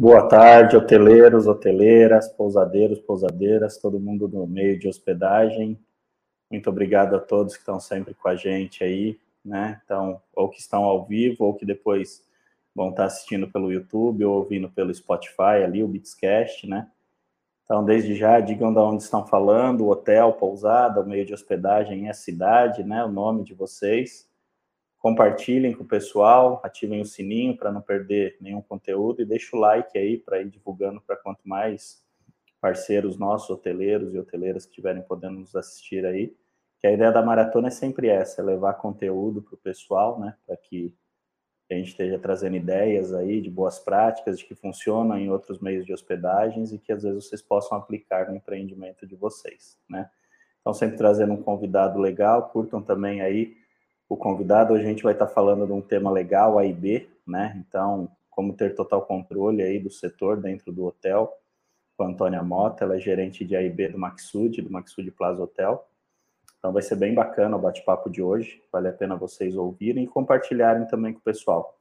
Boa tarde, hoteleiros, hoteleiras, pousadeiros, pousadeiras, todo mundo no meio de hospedagem. Muito obrigado a todos que estão sempre com a gente aí, né? Então, ou que estão ao vivo, ou que depois vão estar assistindo pelo YouTube ou ouvindo pelo Spotify ali, o Bitscast, né? Então, desde já, digam de onde estão falando, hotel, pousada, o meio de hospedagem, a cidade, né? O nome de vocês compartilhem com o pessoal, ativem o sininho para não perder nenhum conteúdo e deixa o like aí para ir divulgando para quanto mais parceiros nossos, hoteleiros e hoteleiras que estiverem podendo nos assistir aí. Que a ideia da maratona é sempre essa, é levar conteúdo para o pessoal, né, para que a gente esteja trazendo ideias aí de boas práticas, de que funcionam em outros meios de hospedagens e que às vezes vocês possam aplicar no empreendimento de vocês, né. Então, sempre trazendo um convidado legal, curtam também aí o convidado. Hoje a gente vai estar falando de um tema legal, A e B, né? Então, como ter total controle aí do setor dentro do hotel, com a Antônia Mota, ela é gerente de A e B do Maxud, do Maxud Plaza Hotel. Então vai ser bem bacana o bate-papo de hoje, vale a pena vocês ouvirem e compartilharem também com o pessoal.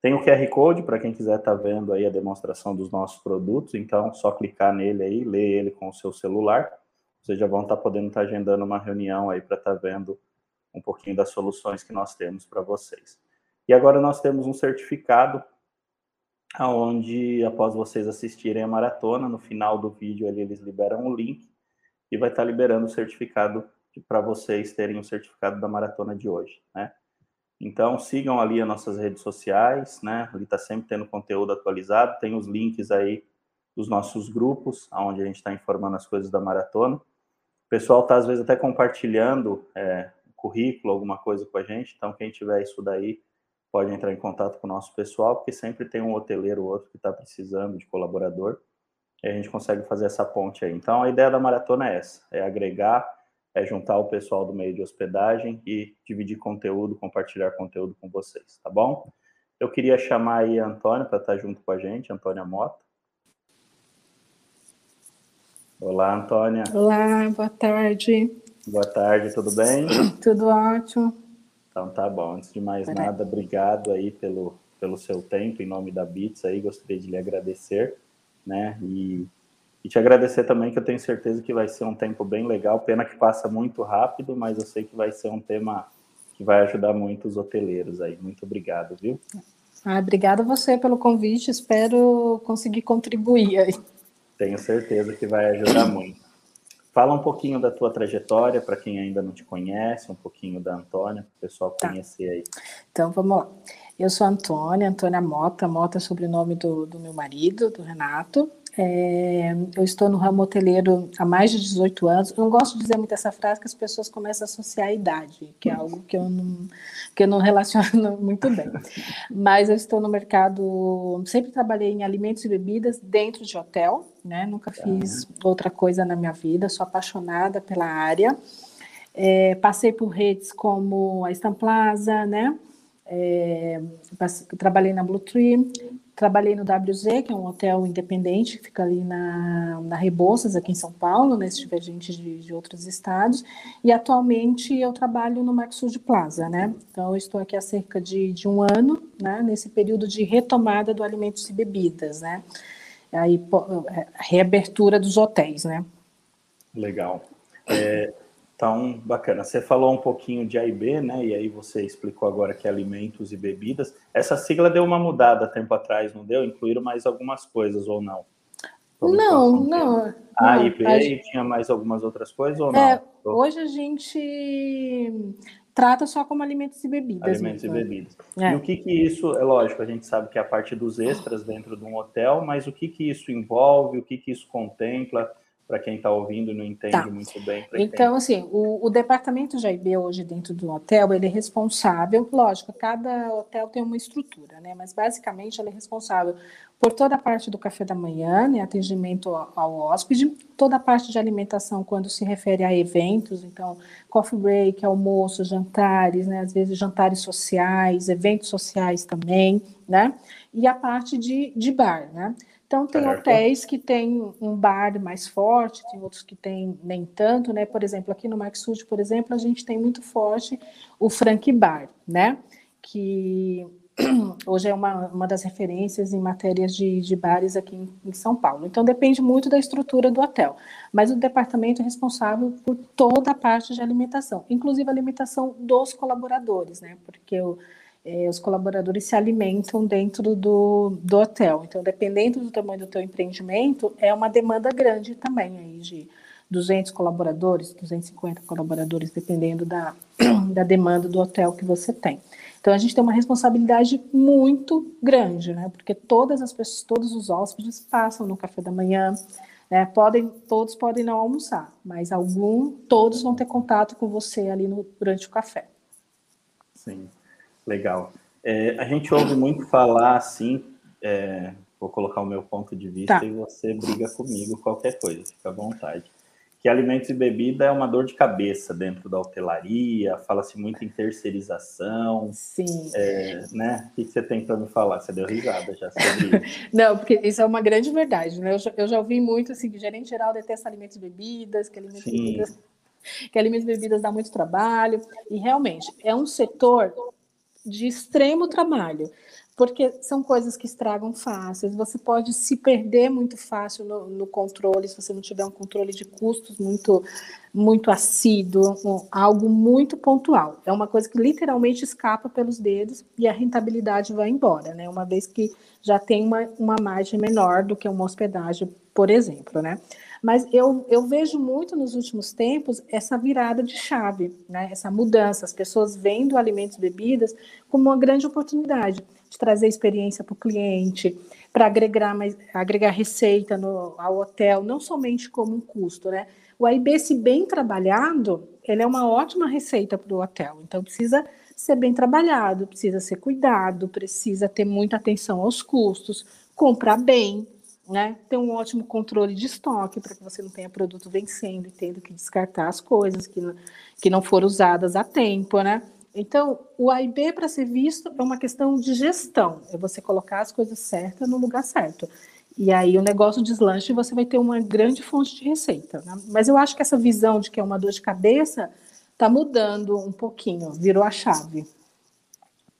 Tem o QR Code para quem quiser estar tá vendo aí a demonstração dos nossos produtos, então só clicar nele aí, ler ele com o seu celular. Vocês já vão estar tá podendo estar tá agendando uma reunião aí para estar vendo um pouquinho das soluções que nós temos para vocês. E agora nós temos um certificado aonde após vocês assistirem a maratona, no final do vídeo ali eles liberam o link e vai estar liberando o certificado para vocês terem o certificado da maratona de hoje, né? Então sigam ali as nossas redes sociais, né? Ali está sempre tendo conteúdo atualizado, tem os links aí dos nossos grupos, onde a gente está informando as coisas da maratona. O pessoal está às vezes até compartilhando é, currículo, alguma coisa com a gente. Então, quem tiver isso daí, pode entrar em contato com o nosso pessoal, porque sempre tem um hoteleiro ou outro que está precisando de colaborador. E a gente consegue fazer essa ponte aí. Então, a ideia da maratona é essa: é agregar, é juntar o pessoal do meio de hospedagem e dividir conteúdo, compartilhar conteúdo com vocês, tá bom? Eu queria chamar aí a Antônia para estar tá junto com a gente, Antônia Mota. Olá, Antônia. Olá, boa tarde. Boa tarde, tudo bem? Tudo ótimo. Então tá bom. Antes de mais Pera nada, obrigado aí pelo, pelo seu tempo em nome da Bits aí, gostaria de lhe agradecer, né? E, e te agradecer também que eu tenho certeza que vai ser um tempo bem legal, pena que passa muito rápido, mas eu sei que vai ser um tema que vai ajudar muito os hoteleiros aí. Muito obrigado, viu? Ah, obrigada a você pelo convite, espero conseguir contribuir aí. Tenho certeza que vai ajudar muito. Fala um pouquinho da tua trajetória para quem ainda não te conhece, um pouquinho da Antônia, para o pessoal tá. conhecer aí. Então vamos lá. Eu sou a Antônia, Antônia Mota, Mota é sobrenome do, do meu marido, do Renato. É, eu estou no ramo hoteleiro há mais de 18 anos. Eu não gosto de dizer muito essa frase que as pessoas começam a associar a idade, que é algo que eu não, que eu não relaciono muito bem. Mas eu estou no mercado, sempre trabalhei em alimentos e bebidas dentro de hotel, né? Nunca fiz outra coisa na minha vida, sou apaixonada pela área. É, passei por redes como a Estamplaza, né? É, trabalhei na Blue Tree, Trabalhei no WZ, que é um hotel independente, que fica ali na, na Rebouças, aqui em São Paulo, né, se tiver gente de, de outros estados. E atualmente eu trabalho no Maxud Plaza, né? Então estou aqui há cerca de, de um ano, né, nesse período de retomada do alimentos e bebidas, né? Aí, é, reabertura dos hotéis, né? Legal. É, então, bacana. Você falou um pouquinho de AIB, né? E aí você explicou agora que é alimentos e bebidas. Essa sigla deu uma mudada tempo atrás, não deu? Incluíram mais algumas coisas ou não? Não, não. A e B e tinha mais algumas outras coisas ou não? É, hoje a gente trata só como alimentos e bebidas. Alimentos mesmo. e bebidas. É. E o que que isso, é lógico, a gente sabe que é a parte dos extras dentro de um hotel, mas o que que isso envolve, o que que isso contempla? Para quem está ouvindo e não entende tá. muito bem. Então, assim, o, o, departamento de AIB hoje dentro do hotel, ele é responsável, lógico, cada hotel tem uma estrutura, né? Mas basicamente ele é responsável por toda a parte do café da manhã, né, atendimento ao, ao hóspede, toda a parte de alimentação quando se refere a eventos, então coffee break, almoço, jantares, né, às vezes jantares sociais, eventos sociais também, né? E a parte de, de bar, né? Então, tem certo. hotéis que têm um bar mais forte, tem outros que têm nem tanto, né? Por exemplo, aqui no Maxud, por exemplo, a gente tem muito forte o Frank Bar, né? Que hoje é uma, uma das referências em matérias de, de bares aqui em, em, São Paulo. Então depende muito da estrutura do hotel. Mas o departamento é responsável por toda a parte de alimentação, inclusive a alimentação dos colaboradores, né? Porque o, é, os colaboradores se alimentam dentro do, do hotel. Então, dependendo do tamanho do teu empreendimento, é uma demanda grande também aí de 200 colaboradores, 250 colaboradores, dependendo da, da demanda do hotel que você tem. Então a gente tem uma responsabilidade muito grande, né? Porque todas as pessoas, todos os hóspedes passam no café da manhã, né? Podem, todos podem não almoçar, mas algum, todos vão ter contato com você ali no, durante o café. Sim, legal. É, a gente ouve muito falar assim, é, vou colocar o meu ponto de vista tá. e você briga comigo qualquer coisa, fica à vontade que alimentos e bebida é uma dor de cabeça dentro da hotelaria, fala-se muito em terceirização. Sim. É, né? O que você tem para me falar? Você deu risada já sobre isso. Não, porque isso é uma grande verdade, né? Eu já, eu já ouvi muito assim, que gerente geral detesta alimentos e bebidas, que alimentos Sim. e bebidas que alimentos e bebidas dá muito trabalho, e realmente é um setor de extremo trabalho porque são coisas que estragam fáceis. Você pode se perder muito fácil no, no, controle, se você não tiver um controle de custos muito, muito assíduo, um, algo muito pontual. É uma coisa que literalmente escapa pelos dedos e a rentabilidade vai embora, né? Uma vez que já tem uma, uma margem menor do que uma hospedagem, por exemplo, né? Mas eu, eu vejo muito nos últimos tempos essa virada de chave, né? essa mudança, as pessoas vendo alimentos e bebidas como uma grande oportunidade de trazer experiência para o cliente, para agregar, mais, agregar receita no, ao hotel, não somente como um custo. Né? O AIB, se bem trabalhado, ele é uma ótima receita para o hotel, então precisa ser bem trabalhado, precisa ser cuidado, precisa ter muita atenção aos custos, comprar bem, né? Ter um ótimo controle de estoque para que você não tenha produto vencendo e tendo que descartar as coisas que não, que não foram usadas a tempo, né? Então, o AIB para ser visto é uma questão de gestão, é você colocar as coisas certas no lugar certo. E aí o negócio deslanche e você vai ter uma grande fonte de receita. Né? Mas eu acho que essa visão de que é uma dor de cabeça está mudando um pouquinho, virou a chave.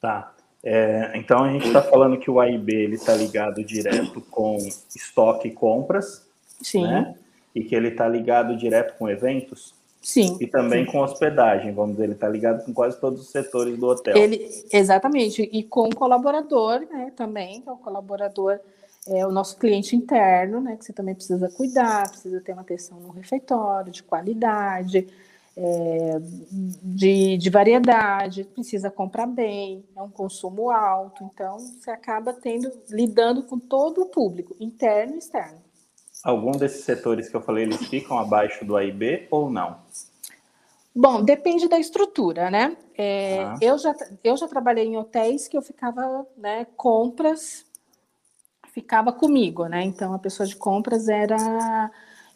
Tá. É, então a gente está falando que o AIB ele está ligado direto com estoque e compras, Sim. Né? E que ele está ligado direto com eventos. Sim. E também sim. com hospedagem, vamos dizer, ele está ligado com quase todos os setores do hotel. Ele, exatamente, e com o colaborador, né, também, que é o colaborador, é o nosso cliente interno, né, que você também precisa cuidar, precisa ter uma atenção no refeitório, de qualidade, é, de, de variedade, precisa comprar bem, é um consumo alto, então você acaba tendo, lidando com todo o público, interno e externo. Algum desses setores que eu falei, eles ficam abaixo do AIB ou não? Bom, depende da estrutura, né? É, ah. eu, já, eu já trabalhei em hotéis que eu ficava, né, compras, ficava comigo, né? Então a pessoa de compras era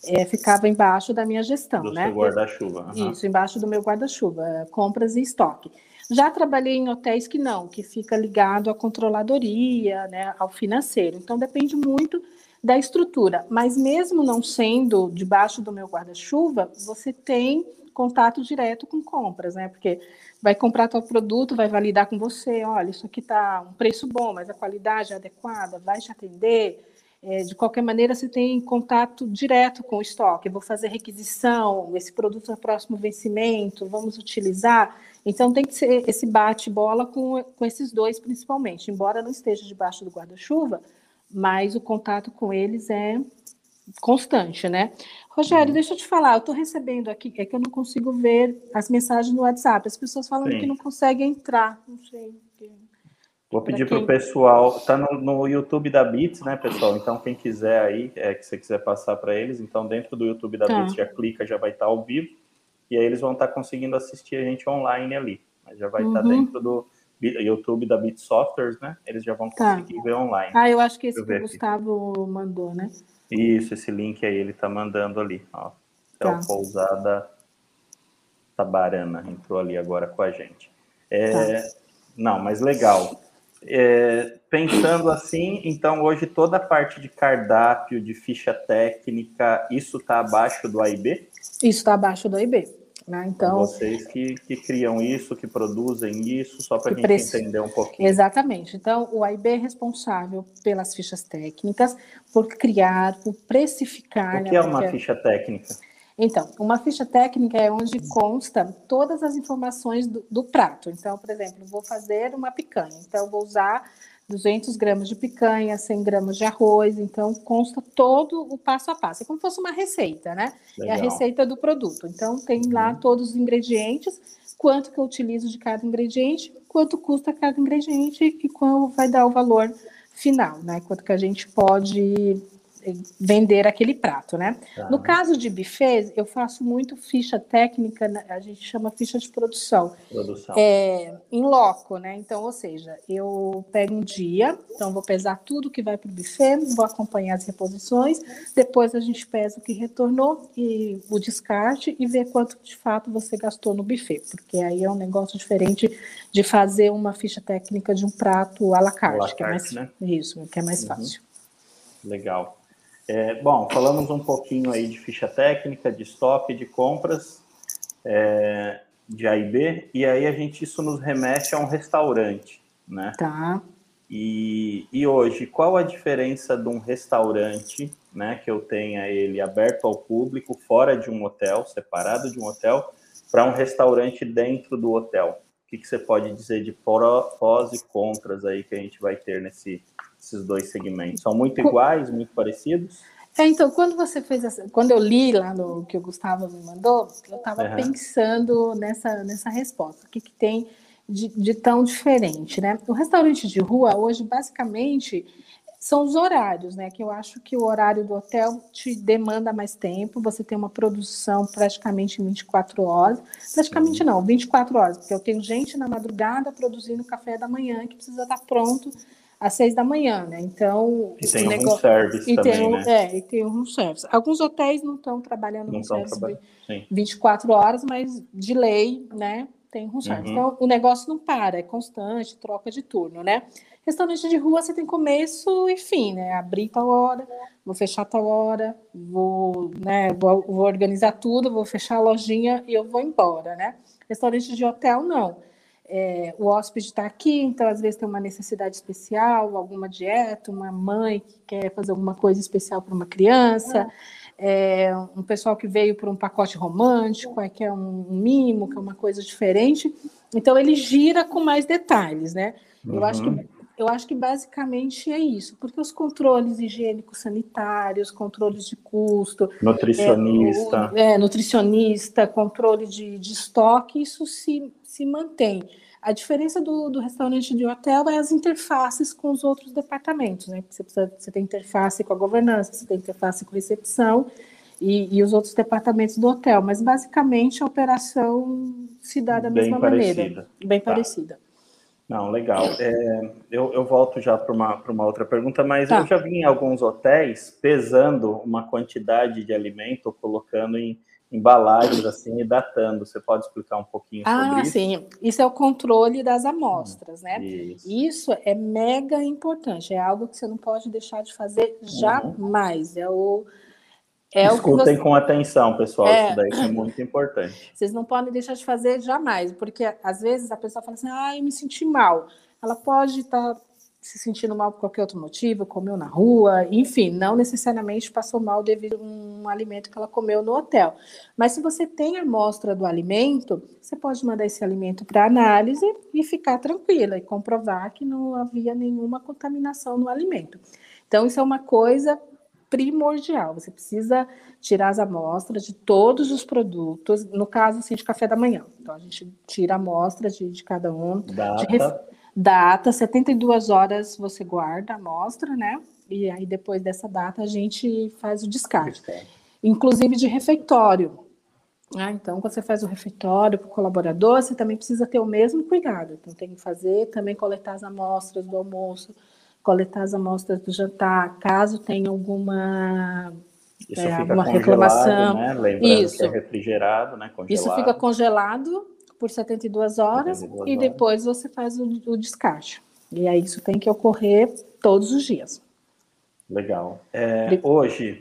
é, ficava embaixo da minha gestão, do né? guarda-chuva. Uhum. Isso, embaixo do meu guarda-chuva, compras e estoque. Já trabalhei em hotéis que não, que fica ligado à controladoria, né, ao financeiro. Então depende muito da estrutura. Mas mesmo não sendo debaixo do meu guarda-chuva, você tem contato direto com compras, né? Porque vai comprar teu produto, vai validar com você, olha, isso aqui está um preço bom, mas a qualidade é adequada, vai te atender é, de qualquer maneira, você tem contato direto com o estoque. Eu vou fazer requisição, esse produto é próximo vencimento, vamos utilizar. Então, tem que ser esse bate-bola com, com esses dois, principalmente. Embora não esteja debaixo do guarda-chuva, mas o contato com eles é constante, né? Rogério, deixa eu te falar, eu estou recebendo aqui, é que eu não consigo ver as mensagens no WhatsApp. As pessoas falando Sim. que não conseguem entrar. Não sei. Vou pedir para o pessoal, tá no, no, YouTube da Bits, né, pessoal? Então, quem quiser aí, é, que você quiser passar para eles, então dentro do YouTube da tá. Bits já clica, já vai estar tá ao vivo, e aí eles vão estar tá conseguindo assistir a gente online ali. Mas já vai estar tá uhum. dentro do YouTube da Bits Softwares, né? Eles já vão tá. conseguir ver online. Ah, eu acho que esse que o Gustavo aqui. mandou, né? Isso, esse link aí ele está mandando ali, ó. É o Pousada Tabarana, entrou ali agora com a gente. É, não, mas legal. É, pensando assim, então hoje toda a parte de cardápio, de ficha técnica, isso está abaixo do AIB? Isso está abaixo do AIB. Né? Então, vocês que, que criam isso, que produzem isso, só para a gente entender um pouquinho. Exatamente. Então, o AIB é responsável pelas fichas técnicas, por criar, por precificar. O que né? é uma ficha técnica? Então, uma ficha técnica é onde consta todas as informações do, do prato. Então, por exemplo, vou fazer uma picanha. Então, vou usar 200 gramas de picanha, 100 gramas de arroz, então consta todo o passo a passo. É como se fosse uma receita, né? Legal. É a receita do produto. Então tem lá uhum. todos os ingredientes, quanto que eu utilizo de cada ingrediente, quanto custa cada ingrediente e qual vai dar o valor final, né? Quanto que a gente pode vender aquele prato, né? Tá. No caso de buffet, eu faço muito ficha técnica, né? a gente chama ficha de produção. Produção. É, em loco, né? Então, ou seja, eu pego um dia, então vou pesar tudo que vai para o buffet, vou acompanhar as reposições, depois a gente pesa o que retornou e o descarte e ver quanto de fato você gastou no buffet, porque aí é um negócio diferente de fazer uma ficha técnica de um prato à la carte, à la carte que é mais né? isso, que é mais uhum. fácil. Legal. É, bom, falamos um pouquinho aí de ficha técnica, de stop, de compras, é, de A e B, e aí a gente, isso nos remete a um restaurante, né? Tá. E, e hoje, qual a diferença de um restaurante, né, que eu tenha ele aberto ao público, fora de um hotel, separado de um hotel, para um restaurante dentro do hotel? O que, que você pode dizer de pós e contras aí que a gente vai ter nesse, esses dois segmentos? São muito iguais, muito parecidos? É, então, quando você fez essa, quando eu li lá no que o Gustavo me mandou, eu estava uhum. pensando nessa, nessa resposta. O que, que tem de, de, tão diferente, né? O restaurante de rua hoje, basicamente, são os horários, né? Que eu acho que o horário do hotel te demanda mais tempo, você tem uma produção praticamente 24 horas. Praticamente não, 24 horas, porque eu tenho gente na madrugada produzindo café da manhã que precisa estar pronto às seis da manhã, né? Então. E tem negócio... service e também, tem, né? É, e tem room service. Alguns hotéis não estão trabalhando no service traba... 24 horas, mas de lei, né? Tem room service. Uhum. Então, o negócio não para, é constante, troca de turno, né? Restaurante de rua você tem começo e fim, né? Abrir tal hora, vou fechar tal hora, vou, né, vou, vou organizar tudo, vou fechar a lojinha e eu vou embora, né? Restaurante de hotel, não é, o hóspede está aqui, então às vezes tem uma necessidade especial, alguma dieta, uma mãe que quer fazer alguma coisa especial para uma criança, é, um pessoal que veio por um pacote romântico, é, que é um, mimo, que é uma coisa diferente. Então ele gira com mais detalhes, né? Eu acho que uhum. eu acho que basicamente é isso, porque os controles higiênicos sanitários, controles de custo, nutricionista, é, é nutricionista, controle de, de estoque, isso se, se mantém. A diferença do, do restaurante de hotel é as interfaces com os outros departamentos, né? Você, precisa, você tem interface com a governança, você tem interface com recepção e, e os outros departamentos do hotel, mas basicamente a operação se dá da Bem mesma parecida. maneira. Bem tá. parecida. Não, legal. É, eu, eu, volto já para uma, uma outra pergunta, mas tá. eu já vi em alguns hotéis pesando uma quantidade de alimento, colocando em, embalagens assim e datando. Você pode explicar um pouquinho ah, sobre isso? Ah, sim. Isso é o controle das amostras, né? Isso. isso. é mega importante. É algo que você não pode deixar de fazer uhum. jamais. Uhum. É o é Escutem você... com atenção, pessoal. É... Isso daí é muito importante. Vocês não podem deixar de fazer jamais, porque às vezes a pessoa fala assim: ah, eu me senti mal. Ela pode estar tá se sentindo mal por qualquer outro motivo, comeu na rua, enfim, não necessariamente passou mal devido a um alimento que ela comeu no hotel. Mas se você tem a amostra do alimento, você pode mandar esse alimento para análise e ficar tranquila e comprovar que não havia nenhuma contaminação no alimento. Então, isso é uma coisa primordial. Você precisa tirar as amostras de todos os produtos, no caso assim, de café da manhã. Então, a gente tira amostras de, de cada um. Data data, 72 horas você guarda a amostra, né? E aí depois dessa data a gente faz o descarte. Inclusive de refeitório. Ah, então, quando você faz o refeitório para o colaborador, você também precisa ter o mesmo cuidado. Então, tem que fazer também coletar as amostras do almoço, coletar as amostras do jantar, caso tenha alguma isso é, alguma reclamação. Né? Lembrando Isso. que é refrigerado, né? Congelado. Isso fica congelado por 72 horas 72 e depois você faz o, o descarte. E aí isso tem que ocorrer todos os dias. Legal. É, hoje,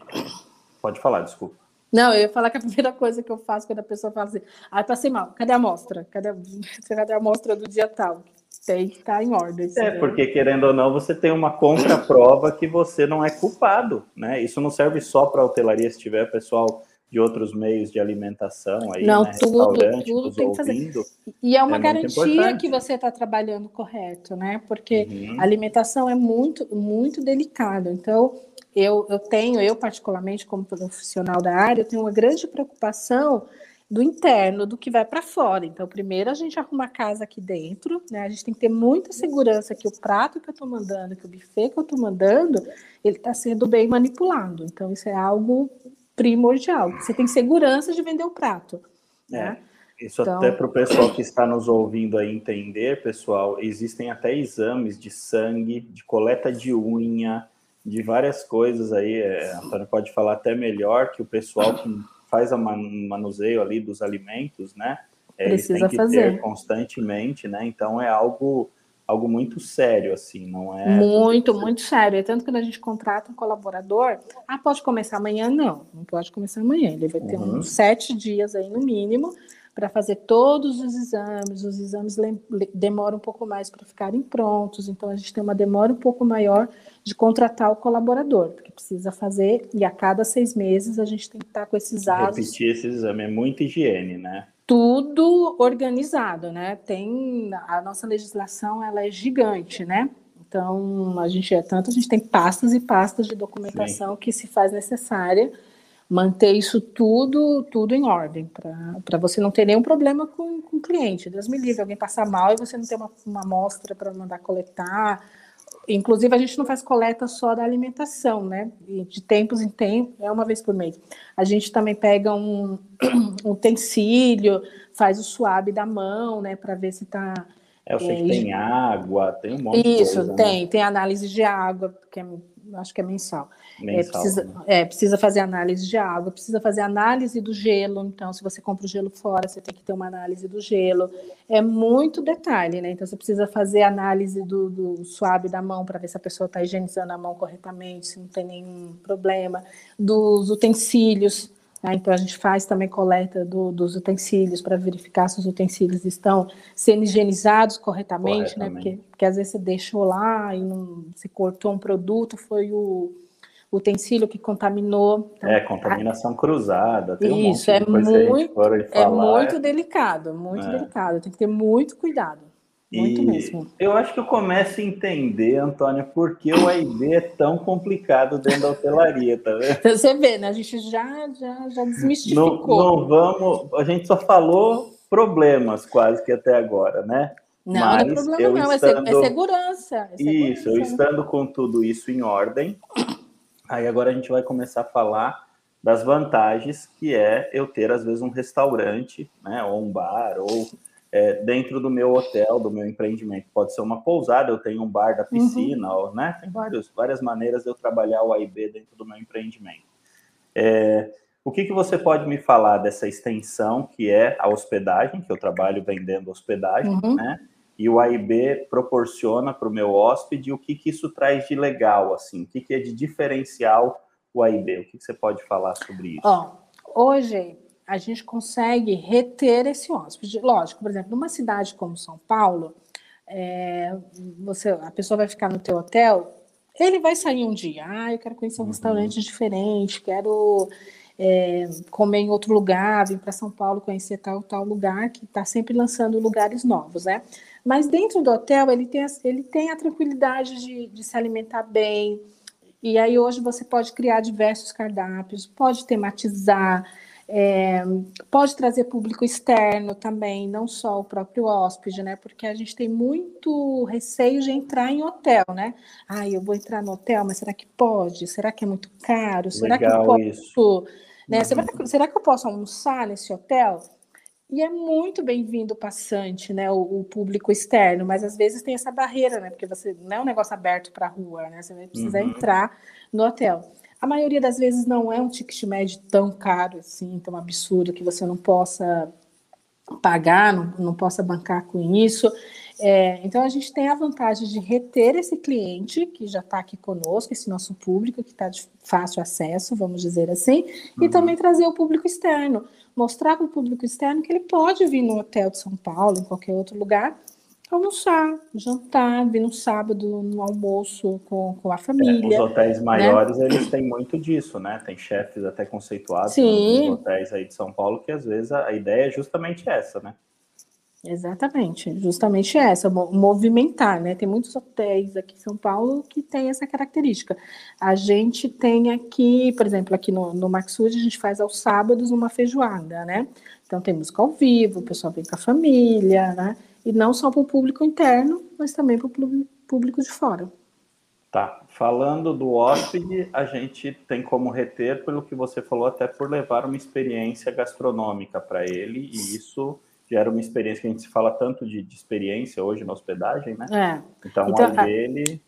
pode falar, desculpa. Não, eu ia falar que a primeira coisa que eu faço quando a pessoa fala assim, ah, passei mal, cadê a amostra? Cadê, cadê a amostra do dia tal? Tem que estar tá em ordem. É, né? porque querendo ou não, você tem uma contraprova que você não é culpado, né? Isso não serve só para hotelaria, se tiver pessoal de outros meios de alimentação aí, não, né? tudo, tudo tem que fazer. E é uma é garantia que você está trabalhando correto, né? Porque uhum. a alimentação é muito, muito delicado. Então, eu, eu tenho, eu particularmente como profissional da área, eu tenho uma grande preocupação do interno, do que vai para fora. Então, primeiro a gente arruma a casa aqui dentro, né? A gente tem que ter muita segurança que o prato que eu estou mandando, que o buffet que eu estou mandando, ele está sendo bem manipulado. Então, isso é algo primordial. Você tem segurança de vender o prato. É. Né? Isso então... até para o pessoal que está nos ouvindo aí entender, pessoal, existem até exames de sangue, de coleta de unha, de várias coisas aí. É, a Antônio pode falar até melhor que o pessoal que faz o manuseio ali dos alimentos, né? É, Precisa fazer constantemente, né? Então é algo algo muito sério, assim, não é? Muito, muito sério. É tanto que quando a gente contrata um colaborador, ah, pode começar amanhã? Não, não pode começar amanhã. Ele vai ter uhum. uns sete dias aí no mínimo para fazer todos os exames. Os exames demoram um pouco mais para ficarem prontos, então a gente tem uma demora um pouco maior de contratar o colaborador, porque precisa fazer, e a cada seis meses a gente tem que estar com esses dados. Repetir esse exame é muita higiene, né? Tudo organizado, né? Tem a nossa legislação, ela é gigante, né? Então, a gente é tanto, a gente tem pastas e pastas de documentação Sim. que se faz necessária manter isso tudo tudo em ordem, para você não ter nenhum problema com, com o cliente. Deus me livre, alguém passar mal e você não ter uma, uma amostra para mandar coletar, Inclusive, a gente não faz coleta só da alimentação, né? De tempos em tempos, é uma vez por mês. A gente também pega um, um utensílio, faz o suave da mão, né? Para ver se está. É, eu sei é, que tem água, tem um monte Isso, de coisa. Isso, tem. Né? Tem análise de água, que é acho que é mensal. É, mensal é, precisa, né? é, precisa fazer análise de água, precisa fazer análise do gelo. Então, se você compra o gelo fora, você tem que ter uma análise do gelo. É muito detalhe, né? Então, você precisa fazer análise do, do suave da mão para ver se a pessoa está higienizando a mão corretamente, se não tem nenhum problema. Dos utensílios? Então, a gente faz também coleta do, dos utensílios para verificar se os utensílios estão sendo higienizados corretamente, né? Porque, porque às vezes você deixou lá e não, se cortou um produto, foi o utensílio que contaminou. Então, é, contaminação a... cruzada. Isso, um é, muito, é muito delicado, muito é. delicado. Tem que ter muito cuidado. Muito e mesmo. Eu acho que eu começo a entender, Antônia, por que o AIB é tão complicado dentro da hotelaria, tá vendo? Você vê, né? A gente já, já, já desmistificou. Não, não vamos. A gente só falou problemas quase que até agora, né? Não, Mas não é problema, não, é estando... é, segurança. É segurança. Isso, eu estando com tudo isso em ordem, aí agora a gente vai começar a falar das vantagens que é eu ter, às vezes, um restaurante, né? Ou um bar, ou é, dentro do meu hotel, do meu empreendimento. Pode ser uma pousada, eu tenho um bar da uhum. piscina, uhum. ou, né? Tem vários, várias maneiras de eu trabalhar o AIB dentro do meu empreendimento. É, o que, que você pode me falar dessa extensão que é a hospedagem, que eu trabalho vendendo hospedagem, uhum. né? E o AIB proporciona para o meu hóspede o que, que isso traz de legal, assim, o que, que é de diferencial o AIB? O que, que você pode falar sobre isso? Ó, hoje a gente consegue reter esse hóspede. Lógico, por exemplo, numa cidade como São Paulo, é, você, a pessoa vai ficar no teu hotel, ele vai sair um dia, ah, eu quero conhecer um uhum. restaurante diferente, quero é, comer em outro lugar, vir para São Paulo conhecer tal tal lugar que está sempre lançando lugares novos, né? Mas dentro do hotel ele tem, ele tem a tranquilidade de, de se alimentar bem. E aí hoje você pode criar diversos cardápios, pode tematizar, é, pode trazer público externo também, não só o próprio hóspede, né? Porque a gente tem muito receio de entrar em hotel, né? Ah, eu vou entrar no hotel, mas será que pode? Será que é muito caro? Será Legal que eu posso? Isso. Né? Uhum. Será, que, será que eu posso almoçar nesse hotel? E é muito bem-vindo o passante, né, o, o, público externo, mas às vezes tem essa barreira, né, porque você não é um negócio aberto para a rua, né, você vai precisar uhum. entrar no hotel. A maioria das vezes não é um ticket médio tão caro assim, tão absurdo que você não possa pagar, não, não possa bancar com isso. É, então a gente tem a vantagem de reter esse cliente que já está aqui conosco, esse nosso público que está de fácil acesso, vamos dizer assim, uhum. e também trazer o público externo, mostrar para o público externo que ele pode vir no hotel de São Paulo, em qualquer outro lugar, almoçar, jantar, vir no sábado no almoço com, com a família. É, os hotéis né? maiores, né? eles têm muito disso, né? Tem chefes até conceituados Sim. nos hotéis aí de São Paulo, que às vezes a, a ideia é justamente essa, né? Exatamente, justamente essa, movimentar, né? Tem muitos hotéis aqui em São Paulo que tem essa característica. A gente tem aqui, por exemplo, aqui no, no Maxud, a gente faz aos sábados uma feijoada, né? Então tem música ao vivo, o pessoal vem com a família, né? E não só para o público interno, mas também para o público de fora. Tá. Falando do hóspede, a gente tem como reter, pelo que você falou, até por levar uma experiência gastronômica para ele, e isso gera uma experiência que a gente se fala tanto de, de experiência hoje na hospedagem, né? É. Então, então a ele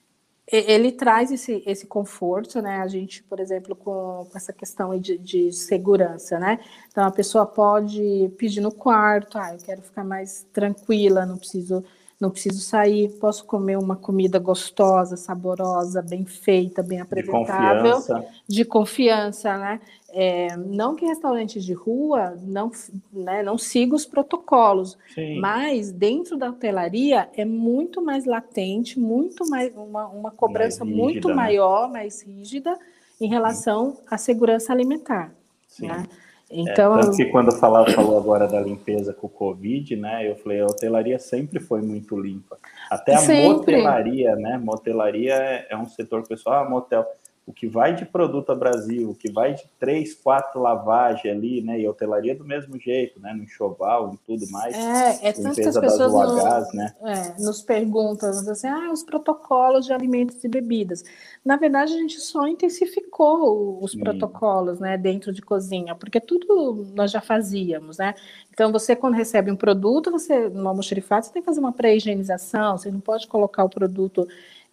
ele traz esse, esse conforto, né? A gente, por exemplo, com, com essa questão de, de, segurança, né? Então a pessoa pode pedir no quarto, ah, eu quero ficar mais tranquila, não preciso, não preciso sair, posso comer uma comida gostosa, saborosa, bem feita, bem apresentável, de confiança, de confiança né? É, não que restaurantes de rua não, né, não sigam os protocolos, Sim. mas dentro da hotelaria é muito mais latente, muito mais uma, uma cobrança rígida, muito né? maior, mais rígida em relação Sim. à segurança alimentar. Sim. Né? Então, é, tanto que quando falava, falou agora da limpeza com o Covid, né? Eu falei, a hotelaria sempre foi muito limpa. Até a sempre. motelaria, né? Motelaria é, é um setor pessoal, ah, motel o que vai de produto a Brasil, o que vai de três, quatro lavagens ali, né? E hotelaria do mesmo jeito, né? No enxoval e tudo mais. É, é tanto que as pessoas no, né? é, nos perguntam assim, ah, os protocolos de alimentos e bebidas. Na verdade, a gente só intensificou os Sim. protocolos, né? Dentro de cozinha, porque tudo nós já fazíamos, né? Então, você quando recebe um produto, você no almoxerifado, você tem que fazer uma pré-higienização, você não pode colocar o produto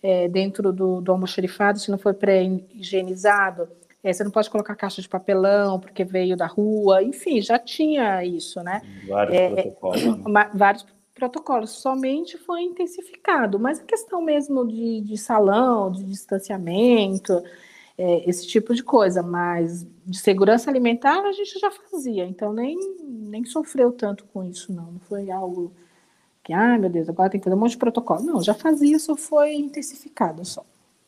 é, dentro do, do almoxerifado, se não for pré-higienizado, é, você não pode colocar caixa de papelão porque veio da rua, enfim, já tinha isso, né? Vários é, protocolos. Né? Vários protocolos, somente foi intensificado, mas a questão mesmo de, de salão, de distanciamento, é, esse tipo de coisa, mas de segurança alimentar a gente já fazia, então nem, nem sofreu tanto com isso, não, não foi algo que, ah, meu Deus, agora tem que fazer um monte de protocolo. Não, já fazia, só foi intensificado só.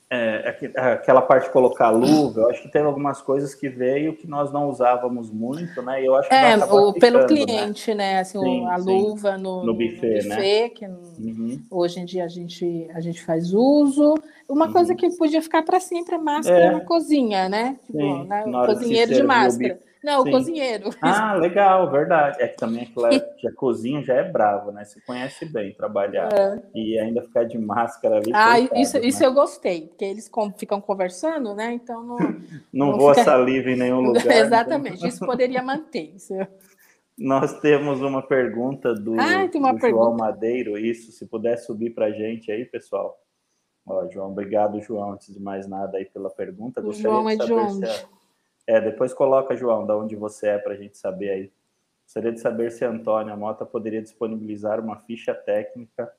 É, é, é, aquela parte de colocar luva, eu acho que teve algumas coisas que veio que nós não usávamos muito, né? Eu acho que é, o, pelo né? cliente, né? né? Assim, sim, a sim. luva no, no buffet, no buffet né? que uhum. hoje em dia a gente, a gente faz uso. Uma uhum. coisa que podia ficar para sempre é máscara é. na cozinha, né? Tipo, sim, né? cozinheiro de máscara. Não, Sim. o cozinheiro. Ah, legal, verdade. É que também aquela que a cozinha já é bravo, né? Você conhece bem trabalhar. É. E ainda ficar de máscara ali. Ah, coitado, isso, né? isso eu gostei, porque eles ficam conversando, né? Então não. não, não voa fica... saliva em nenhum lugar. Então. Exatamente, então... isso poderia manter. Isso. Nós temos uma pergunta do, ah, uma do pergunta. João Madeiro, isso, se puder subir para a gente aí, pessoal. Ó, João, obrigado, João, antes de mais nada aí pela pergunta. Gostaria João é de saber de se a, é, depois coloca, João, da onde você é para a gente saber aí. Gostaria de saber se a Antônia Mota poderia disponibilizar uma ficha técnica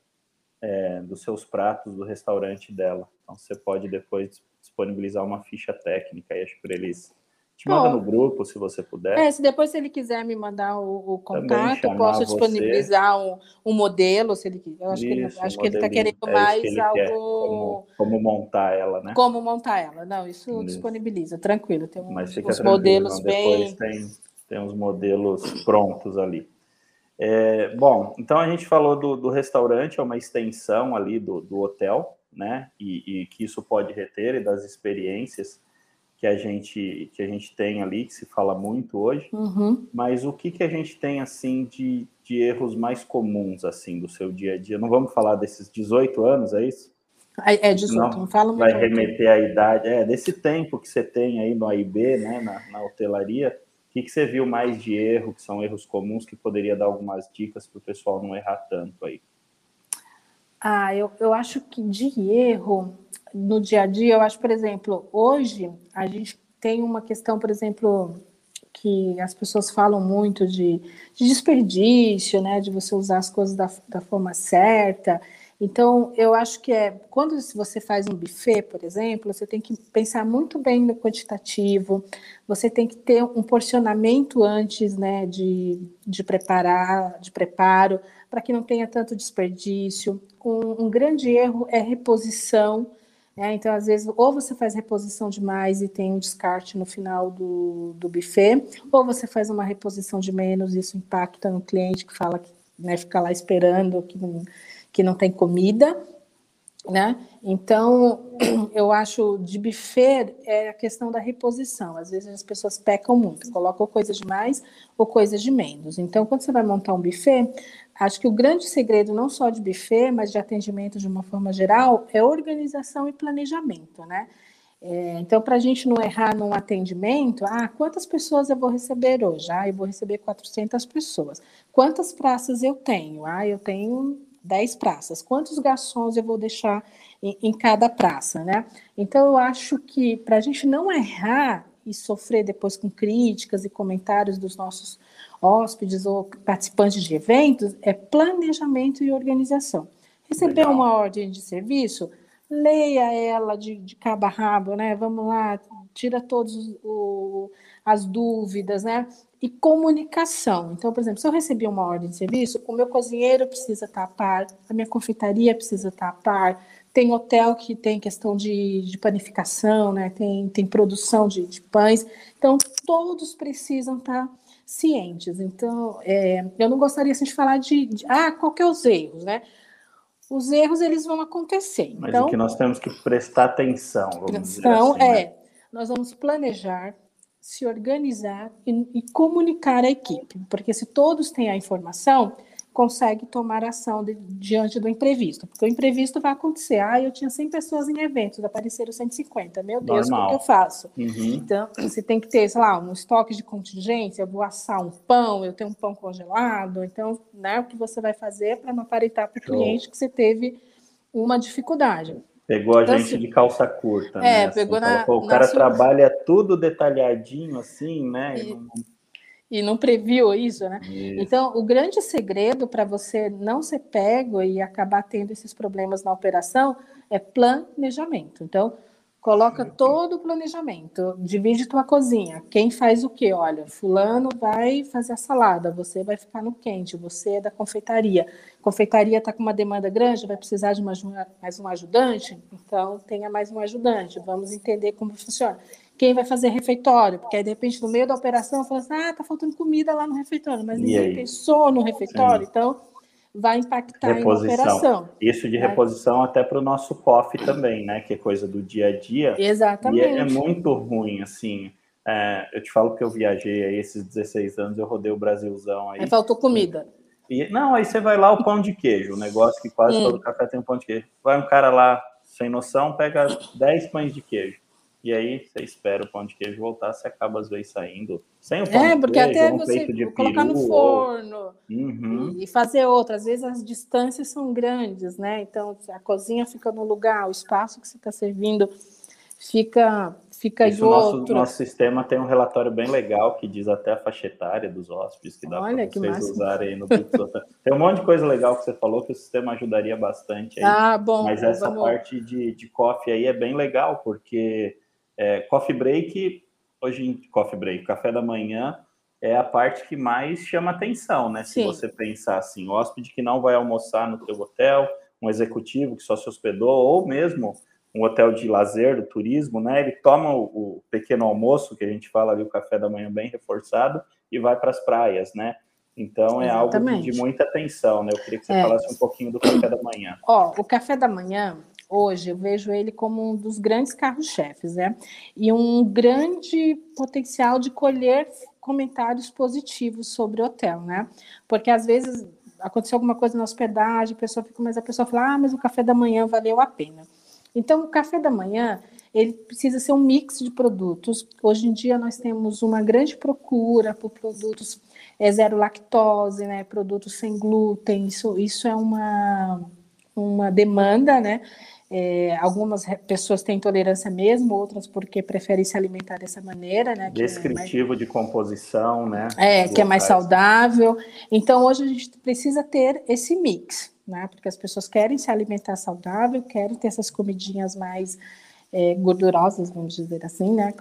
é, dos seus pratos do restaurante dela. Então, você pode depois disponibilizar uma ficha técnica aí, acho para eles te manda no grupo, se você puder. É, se depois se ele quiser me mandar o, o contato, posso disponibilizar um, um, modelo, se ele quiser. Eu acho Isso, que ele, acho que ele está querendo é mais que algo. Como, como, montar ela, né? Como montar ela. Não, isso, isso. disponibiliza, tranquilo. Tem um, Mas fica os modelos bem. Depois tem, tem uns modelos prontos ali. É, bom, então a gente falou do, do restaurante, é uma extensão ali do, do hotel, né? E, e que isso pode reter e das experiências que a gente que a gente tem ali, que se fala muito hoje, uhum. mas o que, que a gente tem assim de, de erros mais comuns assim do seu dia a dia? Não vamos falar desses 18 anos, é isso? É, 18, não, não fala Vai remeter à idade, é, desse tempo que você tem aí no AIB, né, na, na hotelaria, o que, que você viu mais de erro, que são erros comuns, que poderia dar algumas dicas para o pessoal não errar tanto aí? Ah, eu, eu acho que de erro, no dia a dia, eu acho, por exemplo, hoje a gente tem uma questão, por exemplo, que as pessoas falam muito de, de desperdício, né, de você usar as coisas da, da forma certa. Então, eu acho que é quando você faz um buffet, por exemplo, você tem que pensar muito bem no quantitativo, você tem que ter um porcionamento antes né, de, de preparar, de preparo, para que não tenha tanto desperdício. Um, um grande erro é reposição. Né? Então, às vezes, ou você faz reposição demais e tem um descarte no final do, do buffet, ou você faz uma reposição de menos, e isso impacta no cliente que fala que né, fica lá esperando, que não que não tem comida, né? Então, eu acho de buffet é a questão da reposição. Às vezes as pessoas pecam muito, colocam coisa de mais ou coisa de menos. Então, quando você vai montar um buffet, acho que o grande segredo não só de buffet, mas de atendimento de uma forma geral, é organização e planejamento, né? É, então, para a gente não errar num atendimento, ah, quantas pessoas eu vou receber hoje? Ah, eu vou receber 400 pessoas. Quantas praças eu tenho? Ah, eu tenho 10 praças. Quantos garçons eu vou deixar em, em cada praça, né? Então, eu acho que para a gente não errar e sofrer depois com críticas e comentários dos nossos hóspedes ou participantes de eventos, é planejamento e organização. Receber Legal. uma ordem de serviço, leia ela de, de cabo a rabo, né? Vamos lá, tira todas as dúvidas, né? E comunicação. Então, por exemplo, se eu recebi uma ordem de serviço, o meu cozinheiro precisa estar a par, a minha confeitaria precisa estar a par, tem hotel que tem questão de, de panificação, né? tem, tem produção de, de, pães, então todos precisam estar cientes. Então, é, eu não gostaria assim, de falar de, de ah, qual que é os erros, né? Os erros eles vão acontecer. Mas então, o que nós temos que prestar atenção, vamos atenção dizer assim, né? é, nós vamos planejar se organizar e, e, comunicar à equipe, porque se todos têm a informação, consegue tomar ação de, diante do imprevisto, porque o imprevisto vai acontecer. Ah, eu tinha 100 pessoas em eventos, apareceram 150. Meu Deus, Normal. o que eu faço? Uhum. Então, você tem que ter, sei lá, um estoque de contingência, eu vou assar um pão, eu tenho um pão congelado, então, né, o que você vai fazer para não aparentar para o cliente que você teve uma dificuldade. Pegou a então, gente assim, de calça curta, é, né? Assim, pegou na, o cara na trabalha tudo detalhadinho, assim, né? E, não... e não previu isso, né? Isso. Então, o grande segredo para você não ser pego e acabar tendo esses problemas na operação é planejamento. Então, Coloca todo o planejamento, divide tua cozinha. Quem faz o quê? Olha, fulano vai fazer a salada, você vai ficar no quente, você é da confeitaria. Confeitaria está com uma demanda grande, vai precisar de mais um ajudante? Então, tenha mais um ajudante. Vamos entender como funciona. Quem vai fazer refeitório? Porque aí, de repente, no meio da operação, fala assim, ah, tá faltando comida lá no refeitório, mas ninguém pensou no refeitório. Sim. Então, vai impactar reposição. na operação. Isso de reposição até para o nosso COF também, né? Que é coisa do dia a dia. Exatamente. E é, é muito ruim, assim. É, eu te falo que eu viajei aí esses 16 anos, eu rodei o Brasilzão aí. Aí faltou comida. E, não, aí você vai lá o pão de queijo, o negócio que quase hum. todo café tem um pão de queijo. Vai um cara lá, sem noção, pega 10 pães de queijo. E aí você espera o pão de queijo voltar, você acaba às vezes saindo sem o pão é, de porque queijo, até um você peru, colocar no forno ou... uhum. e fazer outra. Às vezes as distâncias são grandes, né? Então a cozinha fica no lugar, o espaço que você está servindo fica fica Isso, de nosso, outro. Nosso sistema tem um relatório bem legal que diz até a faixa etária dos hóspedes que dá para vocês massa. usarem aí no Tem um monte de coisa legal que você falou que o sistema ajudaria bastante aí. Ah, bom. Mas essa vamos... parte de, de coffee aí é bem legal, porque é, coffee break, hoje em coffee break, café da manhã, é a parte que mais chama atenção, né? Sim. Se você pensar assim, hóspede que não vai almoçar no teu hotel, um executivo que só se hospedou, ou mesmo um hotel de lazer, do turismo, né? Ele toma o, o pequeno almoço, que a gente fala ali, o café da manhã bem reforçado, e vai para as praias, né? Então é Exatamente. algo de muita atenção, né? Eu queria que você é. falasse um pouquinho do café da manhã. Ó, o café da manhã, hoje eu vejo ele como um dos grandes carros-chefes, né? E um grande potencial de colher comentários positivos sobre o hotel, né? Porque às vezes aconteceu alguma coisa na hospedagem, a pessoa fica, mas a pessoa fala, ah, mas o café da manhã valeu a pena. Então, o café da manhã ele precisa ser um mix de produtos. Hoje em dia nós temos uma grande procura por produtos é, zero lactose, né? Produtos sem glúten. Isso, isso é uma uma demanda, né? É, algumas pessoas têm intolerância mesmo, outras porque preferem se alimentar dessa maneira, né? Descritivo é mais... de composição, né? É, que é mais saudável. Então, hoje a gente precisa ter esse mix, né? Porque as pessoas querem se alimentar saudável, querem ter essas comidinhas mais é, gordurosas, vamos dizer assim, né?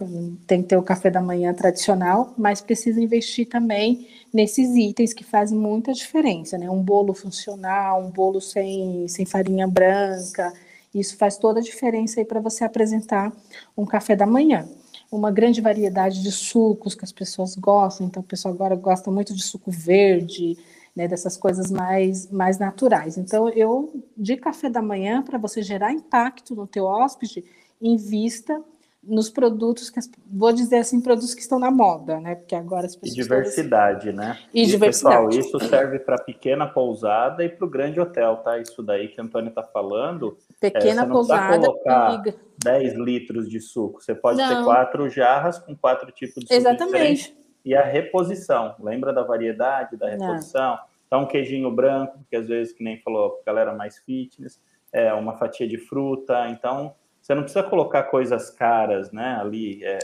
Tem que ter o café da manhã tradicional, mas precisa investir também nesses itens que fazem muita diferença, né? Um bolo funcional, um bolo sem, sem farinha branca, isso faz toda a diferença aí para você apresentar um café da manhã. Uma grande variedade de sucos que as pessoas gostam, então o pessoal agora gosta muito de suco verde, né, dessas coisas mais, mais naturais. Então, eu, de café da manhã, para você gerar impacto no teu hóspede, invista nos produtos que vou dizer assim produtos que estão na moda, né? Porque agora as pessoas e diversidade, né? E, e diversidade. Pessoal, isso serve para pequena pousada e para o grande hotel, tá? Isso daí que a Antônia está falando. Pequena é, você não pousada. colocar 10 litros de suco. Você pode não. ter quatro jarras com quatro tipos de suco Exatamente. E a reposição. Lembra da variedade da reposição? Não. Então, um queijinho branco, porque às vezes, que nem falou, galera mais fitness, é uma fatia de fruta. Então, você não precisa colocar coisas caras, né? Ali. É,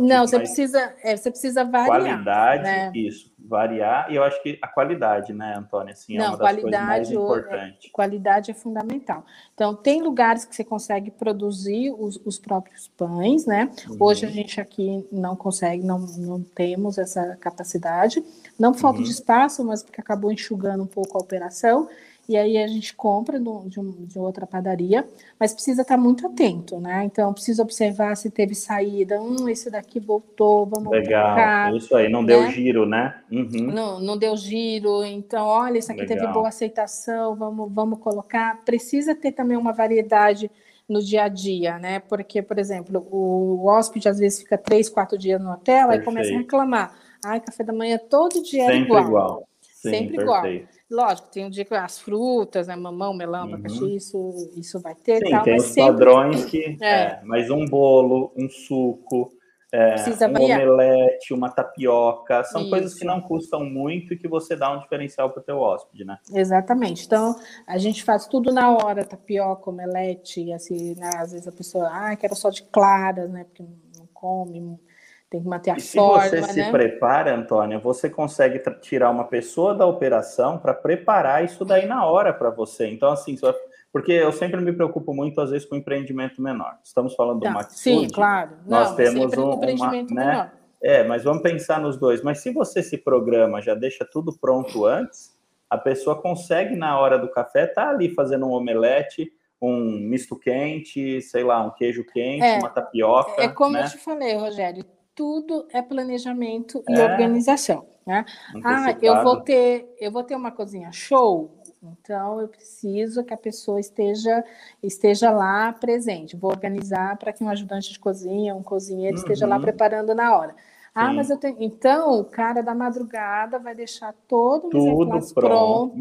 não, você precisa, é, você precisa variar. Qualidade, né? isso, variar. E eu acho que a qualidade, né, Antônia? Assim, não, é uma das coisas mais é, importantes. É, qualidade é fundamental. Então, tem lugares que você consegue produzir os, os próprios pães, né? Uhum. Hoje a gente aqui não consegue, não, não temos essa capacidade. Não falta uhum. de espaço, mas porque acabou enxugando um pouco a operação e aí a gente compra de, um, de, outra padaria, mas precisa estar muito atento, né? Então precisa observar se teve saída, hum, esse daqui voltou, vamos Legal, isso aí, não né? deu giro, né? Uhum. Não, não deu giro, então olha, isso aqui Legal. teve boa aceitação, vamos, vamos colocar. Precisa ter também uma variedade no dia a dia, né? Porque, por exemplo, o hóspede às vezes fica três, quatro dias no hotel, Perfeito. aí começa a reclamar. Ai, café da manhã todo dia Sempre é igual. igual. Sim, Sempre perfeito. igual. Lógico, tem um dia que as frutas, né, mamão, melão, abacaxi, uhum. isso, isso vai ter. Sim, tal, tem os sempre... padrões que. É. é. mas um bolo, um suco, é, um variar. omelete, uma tapioca, são isso. coisas que não custam muito e que você dá um diferencial para o teu hóspede, né? Exatamente. Então, a gente faz tudo na hora, tapioca, omelete, assim, né, às vezes a pessoa, ah, quero só de claras, né? Porque não come tem que manter a e forma. Se você né? se prepara, Antônia, você consegue tirar uma pessoa da operação para preparar isso daí na hora para você. Então, assim, porque eu sempre me preocupo muito, às vezes, com empreendimento menor. Estamos falando do tá. Sim, claro. Nós Não, temos um, empreendimento uma, né? menor. É, mas vamos pensar nos dois. Mas se você se programa, já deixa tudo pronto antes, a pessoa consegue, na hora do café, estar tá ali fazendo um omelete, um misto quente, sei lá, um queijo quente, é, uma tapioca. É como né? eu te falei, Rogério, tudo é planejamento e é. organização, né? Ah, eu vou ter, eu vou ter uma cozinha show, então eu preciso que a pessoa esteja esteja lá presente. Vou organizar para que um ajudante de cozinha, um cozinheiro uhum. esteja lá uhum. preparando na hora. Ah, Sim. mas eu tenho. Então, o cara da madrugada vai deixar todo o Tudo pronto, pronto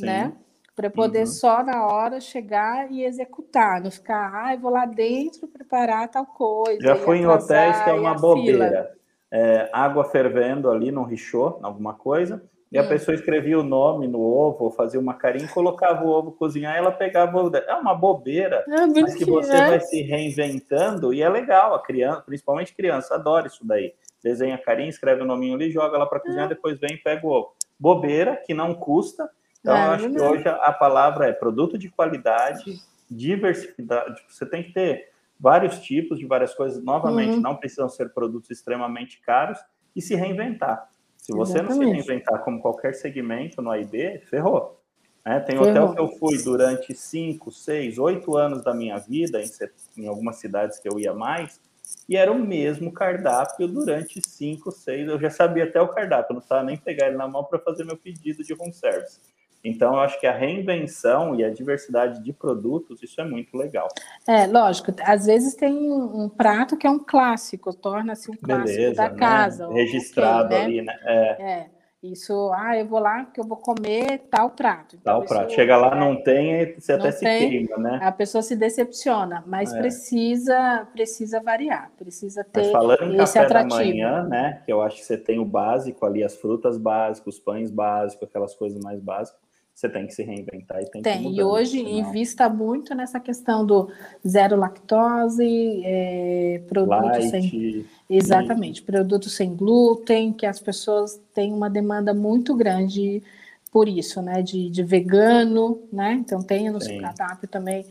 né? Para poder uhum. só na hora chegar e executar, não ficar, ah, eu vou lá dentro preparar tal coisa. Já fui em hotéis que é uma bobeira. É, água fervendo ali no richô, alguma coisa, e hum. a pessoa escrevia o nome no ovo, fazia uma carinha, colocava o ovo cozinhar, ela pegava o ovo. É uma bobeira, é, mas que você é. vai se reinventando e é legal. A criança, principalmente criança, adora isso daí. Desenha a carinha, escreve o nominho ali, joga ela para cozinhar, é. depois vem e pega o ovo. Bobeira que não custa então, eu acho que hoje a palavra é produto de qualidade, diversidade. Você tem que ter vários tipos de várias coisas. Novamente, uhum. não precisam ser produtos extremamente caros e se reinventar. Se você Exatamente. não se reinventar como qualquer segmento no AIB, ferrou. É, tem ferrou. hotel que eu fui durante cinco, seis, oito anos da minha vida, em, em algumas cidades que eu ia mais, e era o mesmo cardápio durante cinco, seis. Eu já sabia até o cardápio, não estava nem pegar ele na mão para fazer meu pedido de room service. Então, eu acho que a reinvenção e a diversidade de produtos, isso é muito legal. É, lógico, às vezes tem um, prato que é um clássico, torna-se um clássico Beleza, da né? casa. Registrado okay, né? ali, né? É. é. Isso, ah, eu vou lá que eu vou comer tal prato. Então, tal prato. Chega lá, não tem, você até se queima, né? A pessoa se decepciona, mas é. precisa precisa variar, precisa ter mas falando em esse café atrativo. da manhã, né? Que eu acho que você tem o básico ali, as frutas básicas, os pães básicos, aquelas coisas mais básicas você tem que se reinventar e tem, tem. que mudar. E hoje senão... invista muito nessa questão do zero lactose, é, produtos sem. Exatamente, e... produtos sem glúten, que as pessoas têm uma demanda muito grande por isso, né? De, de vegano, né? Então tenha no seu cardápio também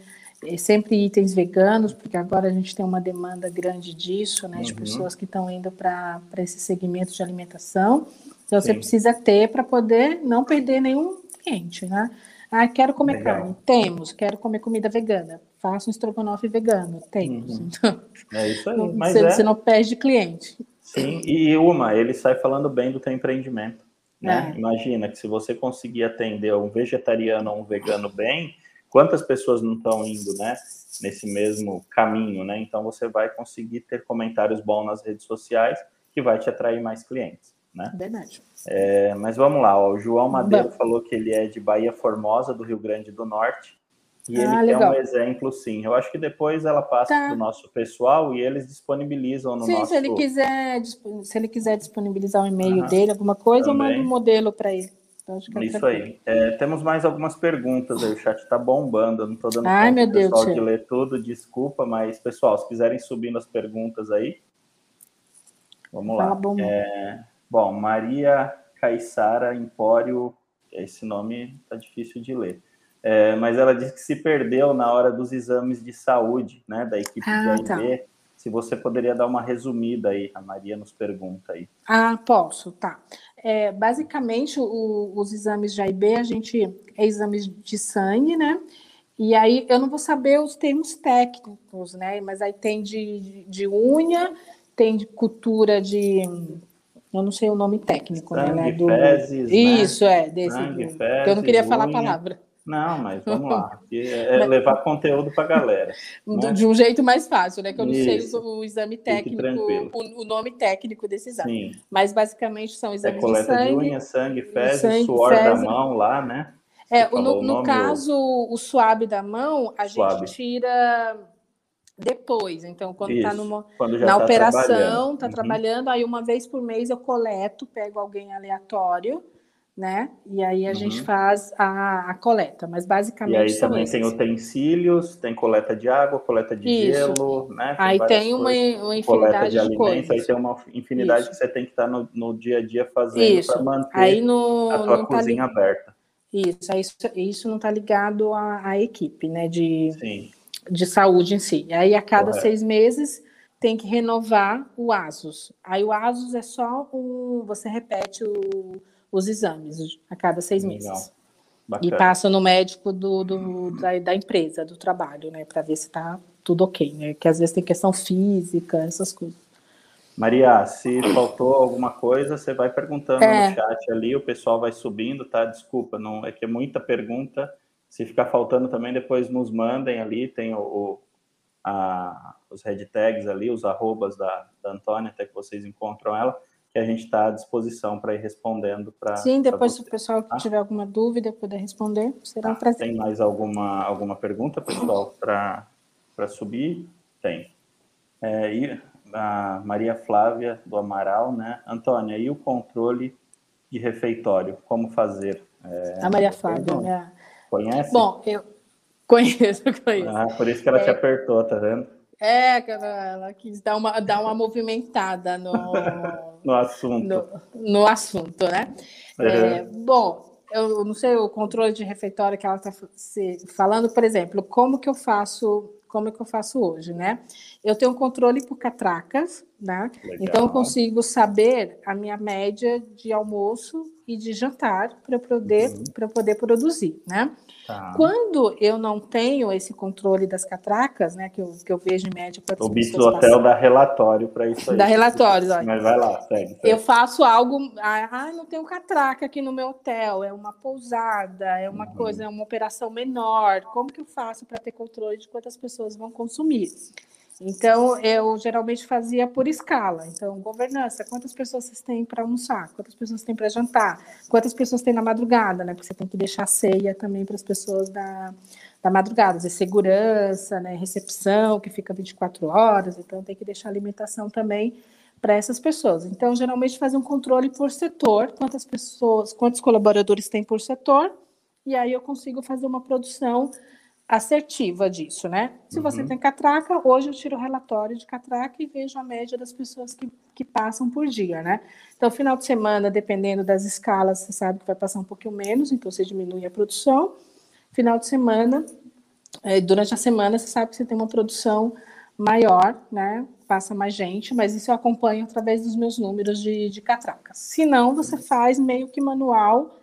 é, sempre itens veganos, porque agora a gente tem uma demanda grande disso, né? De uhum. pessoas que estão indo para esse segmento de alimentação. Então Sim. você precisa ter para poder não perder nenhum cliente, né? Ah, quero comer Legal. carne. Temos. Quero comer comida vegana. Faça um estrogonofe vegano. Temos. Uhum. Então, é isso aí. Mas você, é... você não perde cliente. Sim, e uma, ele sai falando bem do teu empreendimento. Né? É. Imagina que se você conseguir atender um vegetariano ou um vegano bem, quantas pessoas não estão indo, né, nesse mesmo caminho, né? Então você vai conseguir ter comentários bons nas redes sociais que vai te atrair mais clientes né? Verdade. É, mas vamos lá, ó, o João Madeiro Bom. falou que ele é de Bahia Formosa, do Rio Grande do Norte, e ele ah, quer um exemplo, sim. Eu acho que depois ela passa tá. para o nosso pessoal e eles disponibilizam no sim, nosso... se ele quiser, se ele quiser disponibilizar o e-mail uhum. dele, alguma coisa, Também. eu mando um modelo para ele. Então, é Isso aí. É, temos mais algumas perguntas aí, o chat está bombando, eu não estou dando Ai, Deus pessoal de ler tudo, desculpa, mas, pessoal, se quiserem subir nas perguntas aí, vamos Fala lá. Bom. É... Bom, Maria Caissara Empório, esse nome tá difícil de ler. É, mas ela disse que se perdeu na hora dos exames de saúde, né, da equipe ah, de AIB. Tá. Se você poderia dar uma resumida aí, a Maria nos pergunta aí. Ah, posso, tá. É, basicamente, o, os exames de AIB, a gente é exames de sangue, né? E aí eu não vou saber os termos técnicos, né? Mas aí tem de, de, de unha, tem de cultura de eu não sei o nome técnico, né, Sangue, né? Do... Fezes, Isso, né? é, desse. Sangue, fezes, eu não queria falar a palavra. Não, mas vamos lá. É levar conteúdo para a galera. Né? De um jeito mais fácil, né? Que eu não Isso. sei o, o exame técnico, o, o, nome técnico desse exame. Sim. Mas basicamente são é exames é coleta de sangue. de unha, sangue, fezes, sangue, suor fezes. da mão lá, né? É, no, no caso, o suave da mão, a suave. gente tira depois. Então, quando está na tá operação, está uhum. trabalhando, aí uma vez por mês eu coleto, pego alguém aleatório, né? E aí a uhum. gente faz a, a, coleta. Mas basicamente. E aí também esses. tem utensílios, tem coleta de água, coleta de Isso. gelo, né? Tem aí tem uma, uma, infinidade de, de coisas. Aí tem uma infinidade Isso. que você tem que estar no, no dia a dia fazendo para manter aí no, a tua tá cozinha tá aberta. Isso, isso, isso não está ligado à, à, equipe, né? De, Sim de saúde em si. Aí a cada Correto. seis meses tem que renovar o ASUS. Aí o ASUS é só um, você repete o, os exames a cada seis Legal. meses. Bacana. E passa no médico do, do da, da, empresa, do trabalho, né? Para ver se está tudo ok, né? Que às vezes tem questão física, essas coisas. Maria, se faltou alguma coisa, você vai perguntando é. no chat ali, o pessoal vai subindo, tá? Desculpa, não é que é muita pergunta se ficar faltando também, depois nos mandem ali, tem o, o a, os tags ali, os arrobas da, da Antônia, até que vocês encontram ela, que a gente está à disposição para ir respondendo. Pra, Sim, depois se o pessoal que tá? tiver alguma dúvida puder responder, será um tá. prazer. Tem mais alguma, alguma pergunta, pessoal, para subir? Tem. É, e a Maria Flávia do Amaral, né? Antônia, e o controle de refeitório, como fazer? É, a Maria Flávia, né? Conhece? Bom, eu conheço, conheço. Ah, por isso que ela é, te apertou, tá vendo? É, ela quis dar uma, dar uma movimentada no, no assunto. No, no assunto, né? Uhum. É, bom, eu não sei o controle de refeitório que ela está falando, por exemplo, como que eu faço, como que eu faço hoje, né? Eu tenho controle por catracas, né? Legal. Então eu consigo saber a minha média de almoço e de jantar para poder, uhum. para poder produzir, né? Tá. Quando eu não tenho esse controle das catracas, né, que eu, que eu vejo em média para O Bits Hotel dá relatório para isso aí. Dá relatórios, olha. Mas vai lá, segue, segue. Eu faço algo, ah, não tenho catraca aqui no meu hotel, é uma pousada, é uma uhum. coisa, é uma operação menor. Como que eu faço para ter controle de quantas pessoas vão consumir? Então, eu geralmente fazia por escala. Então, governança, quantas pessoas vocês têm para almoçar? Quantas pessoas têm para jantar? Quantas pessoas têm na madrugada, né? Porque você tem que deixar ceia também para as pessoas da, da madrugada. Às segurança, né? recepção, que fica 24 horas. Então, tem que deixar alimentação também para essas pessoas. Então, geralmente fazia um controle por setor, quantas pessoas, quantos colaboradores tem por setor, e aí eu consigo fazer uma produção assertiva disso, né? Se uhum. você tem catraca, hoje eu tiro o relatório de catraca e vejo a média das pessoas que, que passam por dia, né? Então, final de semana, dependendo das escalas, você sabe que vai passar um pouquinho menos, então você diminui a produção. Final de semana, é, durante a semana, você sabe que você tem uma produção maior, né? Passa mais gente, mas isso eu acompanho através dos meus números de, de catracas. Se não, você faz meio que manual,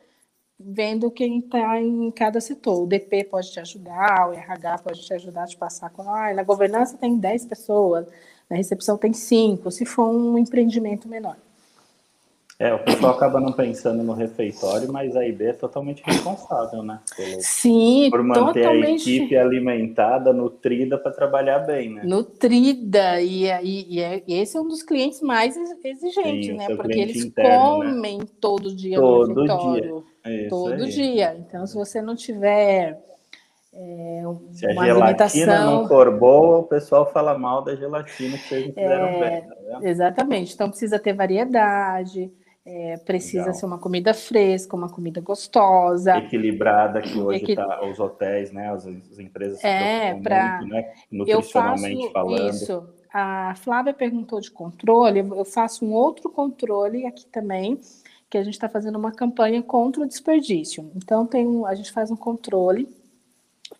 vendo quem está em cada setor. O DP pode te ajudar, o RH pode te ajudar a te passar com. Ah, na governança tem 10 pessoas, na recepção tem 5, se for um empreendimento menor. É, o pessoal acaba não pensando no refeitório, mas a IB é totalmente responsável, né? Pelo, Sim, Por manter totalmente... a equipe alimentada, nutrida para trabalhar bem, né? Nutrida, e, e, e, e, esse é um dos clientes mais exigentes, Sim, né? Porque eles interno, né? comem né? todo dia todo no refeitório. Dia. Todo aí. dia. Então, se você não tiver... É, Se a gelatina não for boa, o pessoal fala mal da gelatina que vocês fizeram é, bem. Tá exatamente. Então precisa ter variedade, é, precisa Legal. ser uma comida fresca, uma comida gostosa. Equilibrada, que hoje Equi... tá, os hotéis, né? As, as empresas é, para né? Nutricionalmente eu faço falando. Isso. A Flávia perguntou de controle, eu faço um outro controle aqui também, que a gente está fazendo uma campanha contra o desperdício. Então, tem um, a gente faz um controle.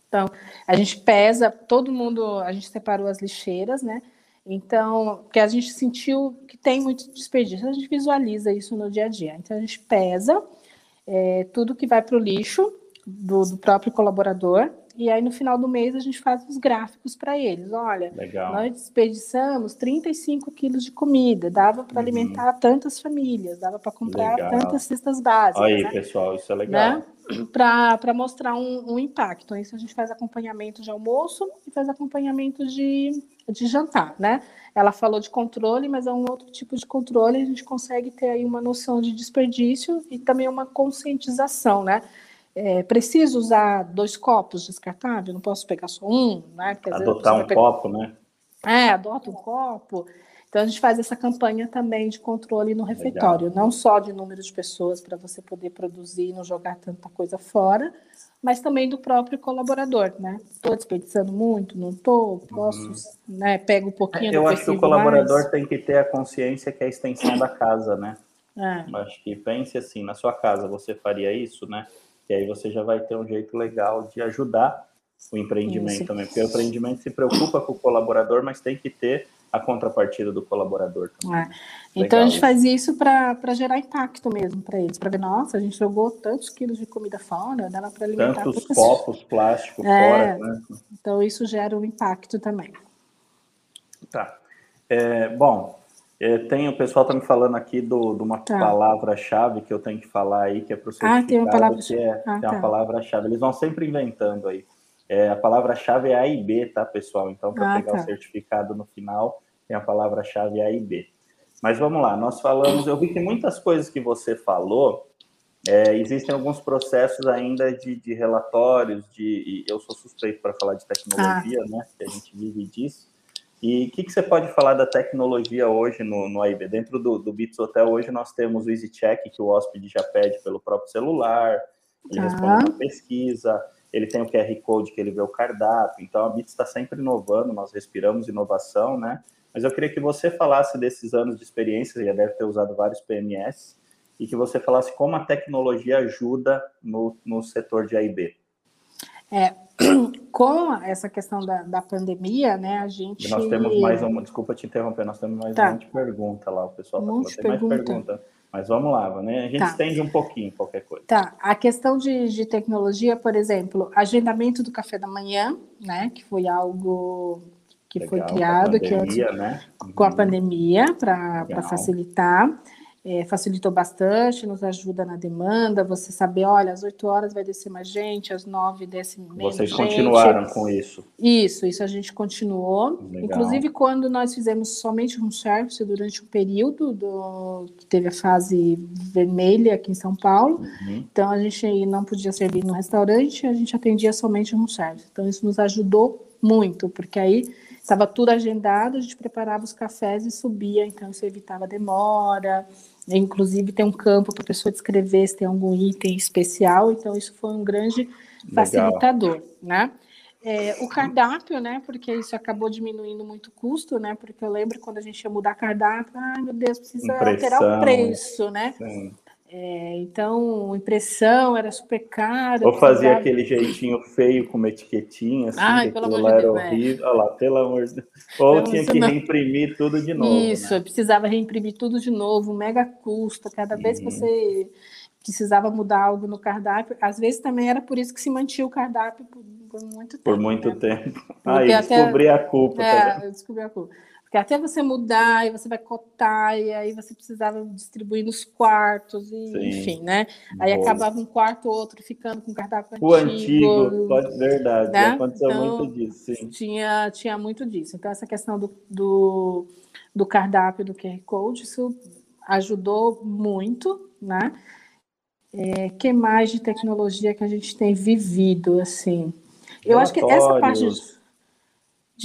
Então, a gente pesa, todo mundo, a gente separou as lixeiras, né? Então, que a gente sentiu que tem muito desperdício, a gente visualiza isso no dia a dia. Então, a gente pesa é, tudo que vai para o lixo do, do, próprio colaborador, e aí no final do mês a gente faz os gráficos para eles. Olha, Legal. nós desperdiçamos 35 quilos de comida, dava para uhum. alimentar tantas famílias, dava para comprar legal. tantas cestas básicas. Aí, né? pessoal, isso é legal. Né? Para mostrar um, um impacto. Então, isso a gente faz acompanhamento de almoço e faz acompanhamento de de jantar, né? Ela falou de controle, mas é um outro tipo de controle, a gente consegue ter aí uma noção de desperdício e também uma conscientização, né? É, preciso usar dois copos descartáveis, não posso pegar só um, né? Porque, Adotar um pegar... copo, né? É, adota um copo. Então a gente faz essa campanha também de controle no refeitório, Legal. não só de número de pessoas para você poder produzir e não jogar tanta coisa fora, mas também do próprio colaborador, né? Estou desperdiçando muito, não estou, posso, uhum. né? Pego um pouquinho. Eu acho que o colaborador mais. tem que ter a consciência que é a extensão da casa, né? É. Acho que pense assim, na sua casa você faria isso, né? E aí você já vai ter um jeito legal de ajudar o empreendimento isso. também, porque o empreendimento se preocupa com o colaborador, mas tem que ter a contrapartida do colaborador também. É. Então a gente faz isso para gerar impacto mesmo para eles, para ver, nossa, a gente jogou tantos quilos de comida fora, dá para alimentar tantos copos plásticos é, fora, né? Então isso gera um impacto também. Tá. É, bom, é, tem, o pessoal está me falando aqui do, de uma tá. palavra-chave que eu tenho que falar aí, que é para o certificado, ah, tem uma palavra que é, ah, tem uma tá. palavra-chave. Eles vão sempre inventando aí. É, a palavra-chave é A e B, tá, pessoal? Então, para ah, pegar tá. o certificado no final, tem a palavra-chave A e B. Mas vamos lá, nós falamos, eu vi que muitas coisas que você falou, é, existem alguns processos ainda de, de relatórios, de, eu sou suspeito para falar de tecnologia, ah. né? Que a gente vive disso. E o que, que, você pode falar da tecnologia hoje no, no AIB? Dentro do, do Bits Hotel, hoje nós temos o EasyCheck, que o hóspede já pede pelo próprio celular, ele ah. responde uma pesquisa, ele tem o QR Code que ele vê o cardápio, então a Bits está sempre inovando, nós respiramos inovação, né? Mas eu queria que você falasse desses anos de experiência, você já deve ter usado vários PMS, e que você falasse como a tecnologia ajuda no, no setor de AIB. É, com essa questão da, da pandemia, né, a gente... E nós temos mais uma, desculpa te interromper, nós temos mais tá. uma pergunta lá, o pessoal está falando, tem mais pergunta. Mas vamos lá, né? A gente tá. estende um pouquinho qualquer coisa. Tá. A questão de, de tecnologia, por exemplo, agendamento do café da manhã, né? Que foi algo que Legal, foi criado com a pandemia, que, né? com a uhum. pandemia para facilitar é, facilitou bastante, nos ajuda na demanda, você saber, olha, às 8 horas vai descer mais gente, às 9 desce menos Vocês gente. continuaram com isso? Isso, isso a gente continuou. Legal. Inclusive, quando nós fizemos somente um service durante um período do, que teve a fase vermelha aqui em São Paulo, uhum. então a gente não podia servir no restaurante, a gente atendia somente um service. Então, isso nos ajudou muito, porque aí estava tudo agendado, a gente preparava os cafés e subia, então isso evitava demora. Inclusive tem um campo para a pessoa descrever se tem algum item especial, então isso foi um grande facilitador, Legal. né? É, o cardápio, né? Porque isso acabou diminuindo muito o custo, né? Porque eu lembro quando a gente ia mudar cardápio, ai meu Deus, precisa Impressão, alterar o preço, né? Sim. É, então, impressão era super caro. Ou fazia precisava... aquele jeitinho feio com uma etiquetinha, assim, Ai, pelo amor de Deus, era é. horrível. Olha lá, pelo amor de Deus. Ou então, tinha que não... reimprimir tudo de novo. Isso, né? precisava reimprimir tudo de novo, mega custo. Cada vez que você precisava mudar algo no cardápio, às vezes também era por isso que se mantinha o cardápio por, por muito tempo. Por muito né? tempo. Aí, ah, descobri a culpa. É, tá eu descobri a culpa. Porque até você mudar, e você vai cotar, e aí você precisava distribuir nos quartos, e, enfim, né? Aí Boa. acabava um quarto ou outro ficando com cardápio o antigo. O antigo, pode, verdade, né? aconteceu então, muito disso, sim. Tinha, tinha muito disso. Então, essa questão do, do, do cardápio do QR Code, isso ajudou muito, né? É, que mais de tecnologia que a gente tem vivido, assim? Eu acho que essa parte de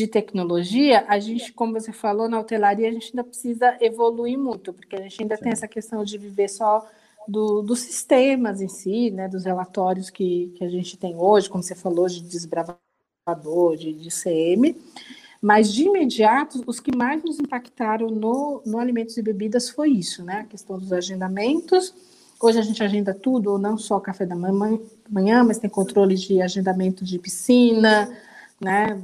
tecnologia, a gente, como você falou, na hotelaria, a gente ainda precisa evoluir muito, porque a gente ainda Sim. tem essa questão de viver só do, dos sistemas em si, né, dos relatórios que, que a gente tem hoje, como você falou, de desbravador, de, de CM, mas de imediato, os que mais nos impactaram no, no alimentos e bebidas foi isso, né, a questão dos agendamentos, Hoje a gente agenda tudo, não só café da manhã, mas tem controle de agendamento de piscina, né?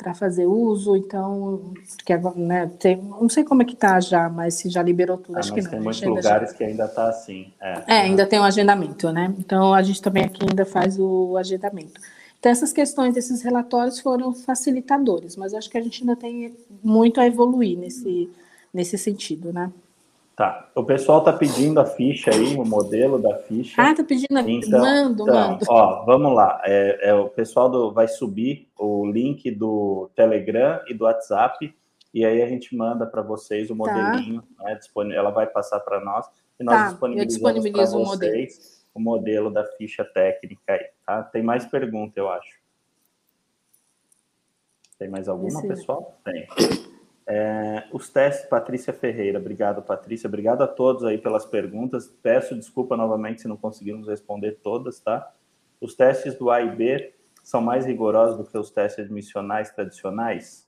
Para fazer uso, então, que, né, tem, não sei como é que está já, mas se já liberou tudo, ah, acho que não. Tem muitos lugares já... que ainda está assim. É, é, ainda tem um agendamento, né? Então, a gente também aqui ainda faz o agendamento. Então, essas questões, esses relatórios foram facilitadores, mas acho que a gente ainda tem muito a evoluir nesse, nesse sentido, né? Tá. O pessoal está pedindo a ficha aí, o modelo da ficha. Ah, tá pedindo a então, mando, então, mando. Ó, vamos lá. É, é, o pessoal do, vai subir o link do Telegram e do WhatsApp, e aí a gente manda para vocês o tá. modelinho, tá. né, ela vai passar para nós, e nós tá, disponibilizamos para vocês o modelo. o modelo da ficha técnica aí, tá? Tem mais pergunta, eu acho. Tem mais alguma, Esse... pessoal? Tem. É, os testes, Patrícia Ferreira, obrigado, Patrícia, obrigado a todos aí pelas perguntas. Peço desculpa novamente se não conseguimos responder todas, tá? Os testes do A e B são mais rigorosos do que os testes admissionais tradicionais?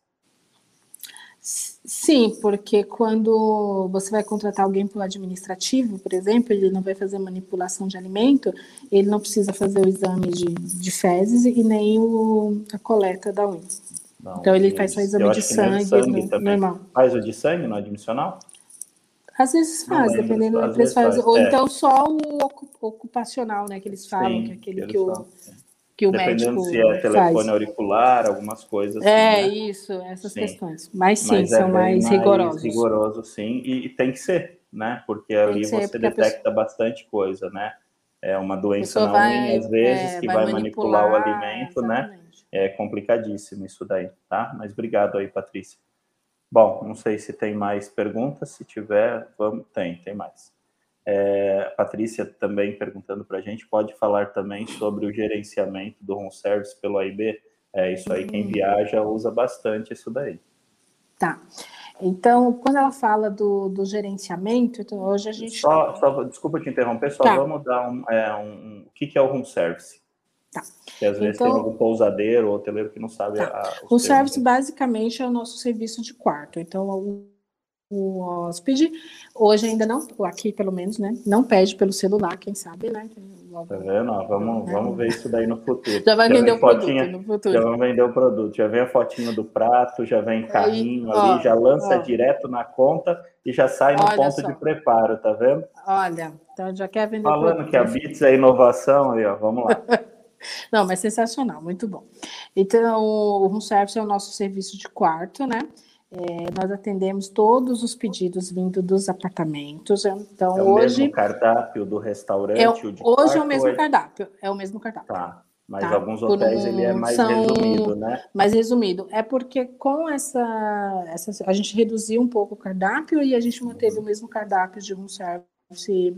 Sim, porque quando você vai contratar alguém para o administrativo, por exemplo, ele não vai fazer manipulação de alimento, ele não precisa fazer o exame de, de fezes e nem o, a coleta da unha. Não, então ele faz só exame de sangue, sangue no, normal. Faz o de sangue no admissional? Às vezes faz, lembro, dependendo do que eles fazem. Ou é. então só o ocupacional, né? Que eles falam, Sim, que é aquele que, o, que o Dependendo médico se é telefone faz. auricular, algumas coisas assim, É, né? isso, essas sim. questões. Mas sim, Mas é são mais, mais rigorosos. rigoroso, sim, e, e, tem que ser, né? Porque ali ser, você detecta pessoa... bastante coisa, né? É uma doença na vai, às vezes, é, que vai, manipular, manipular o alimento, né? exatamente. né? É complicadíssimo isso daí, tá? Mas obrigado aí, Patrícia. Bom, não sei se tem mais perguntas, se tiver, vamos, tem, tem mais. É, Patrícia também perguntando para a gente, pode falar também sobre o gerenciamento do home service pelo AIB? É isso aí, quem hum. viaja usa bastante isso daí. Tá. Então, quando ela fala do, do gerenciamento, então hoje a gente. Só, só desculpa te interromper, só tá. vamos dar um, é, um, um, O que, que é o home service? Tá. Que às vezes então, tem algum pousadeiro ou hoteleiro que não sabe tá. a, O service basicamente é o nosso serviço de quarto. Então, o, o hóspede, hoje ainda não, aqui pelo menos, né? Não pede pelo celular, quem sabe, né? Tá vendo? vamos, né? vamos ver isso daí no futuro. Já vai já vender o fotinha, produto no futuro. Já vamos vender o produto. Já vem a fotinha do prato, já vem carrinho Aí, ali, ó, já lança ó. direto na conta e já sai no Olha ponto só. de preparo, tá vendo? Olha, então já quer vender Falando que a Bits é inovação aí, ó, vamos lá. Não, mas sensacional, muito bom. Então, o room service é o nosso serviço de quarto, né? É, nós atendemos todos os pedidos vindo dos apartamentos. Então, é o hoje. mesmo cardápio do restaurante? É, hoje é o mesmo cardápio. É o mesmo cardápio. Tá. Mas tá? alguns hotéis um, ele é mais são... resumido, né? Mais resumido. É porque com essa, essa. A gente reduziu um pouco o cardápio e a gente manteve uhum. o mesmo cardápio de room service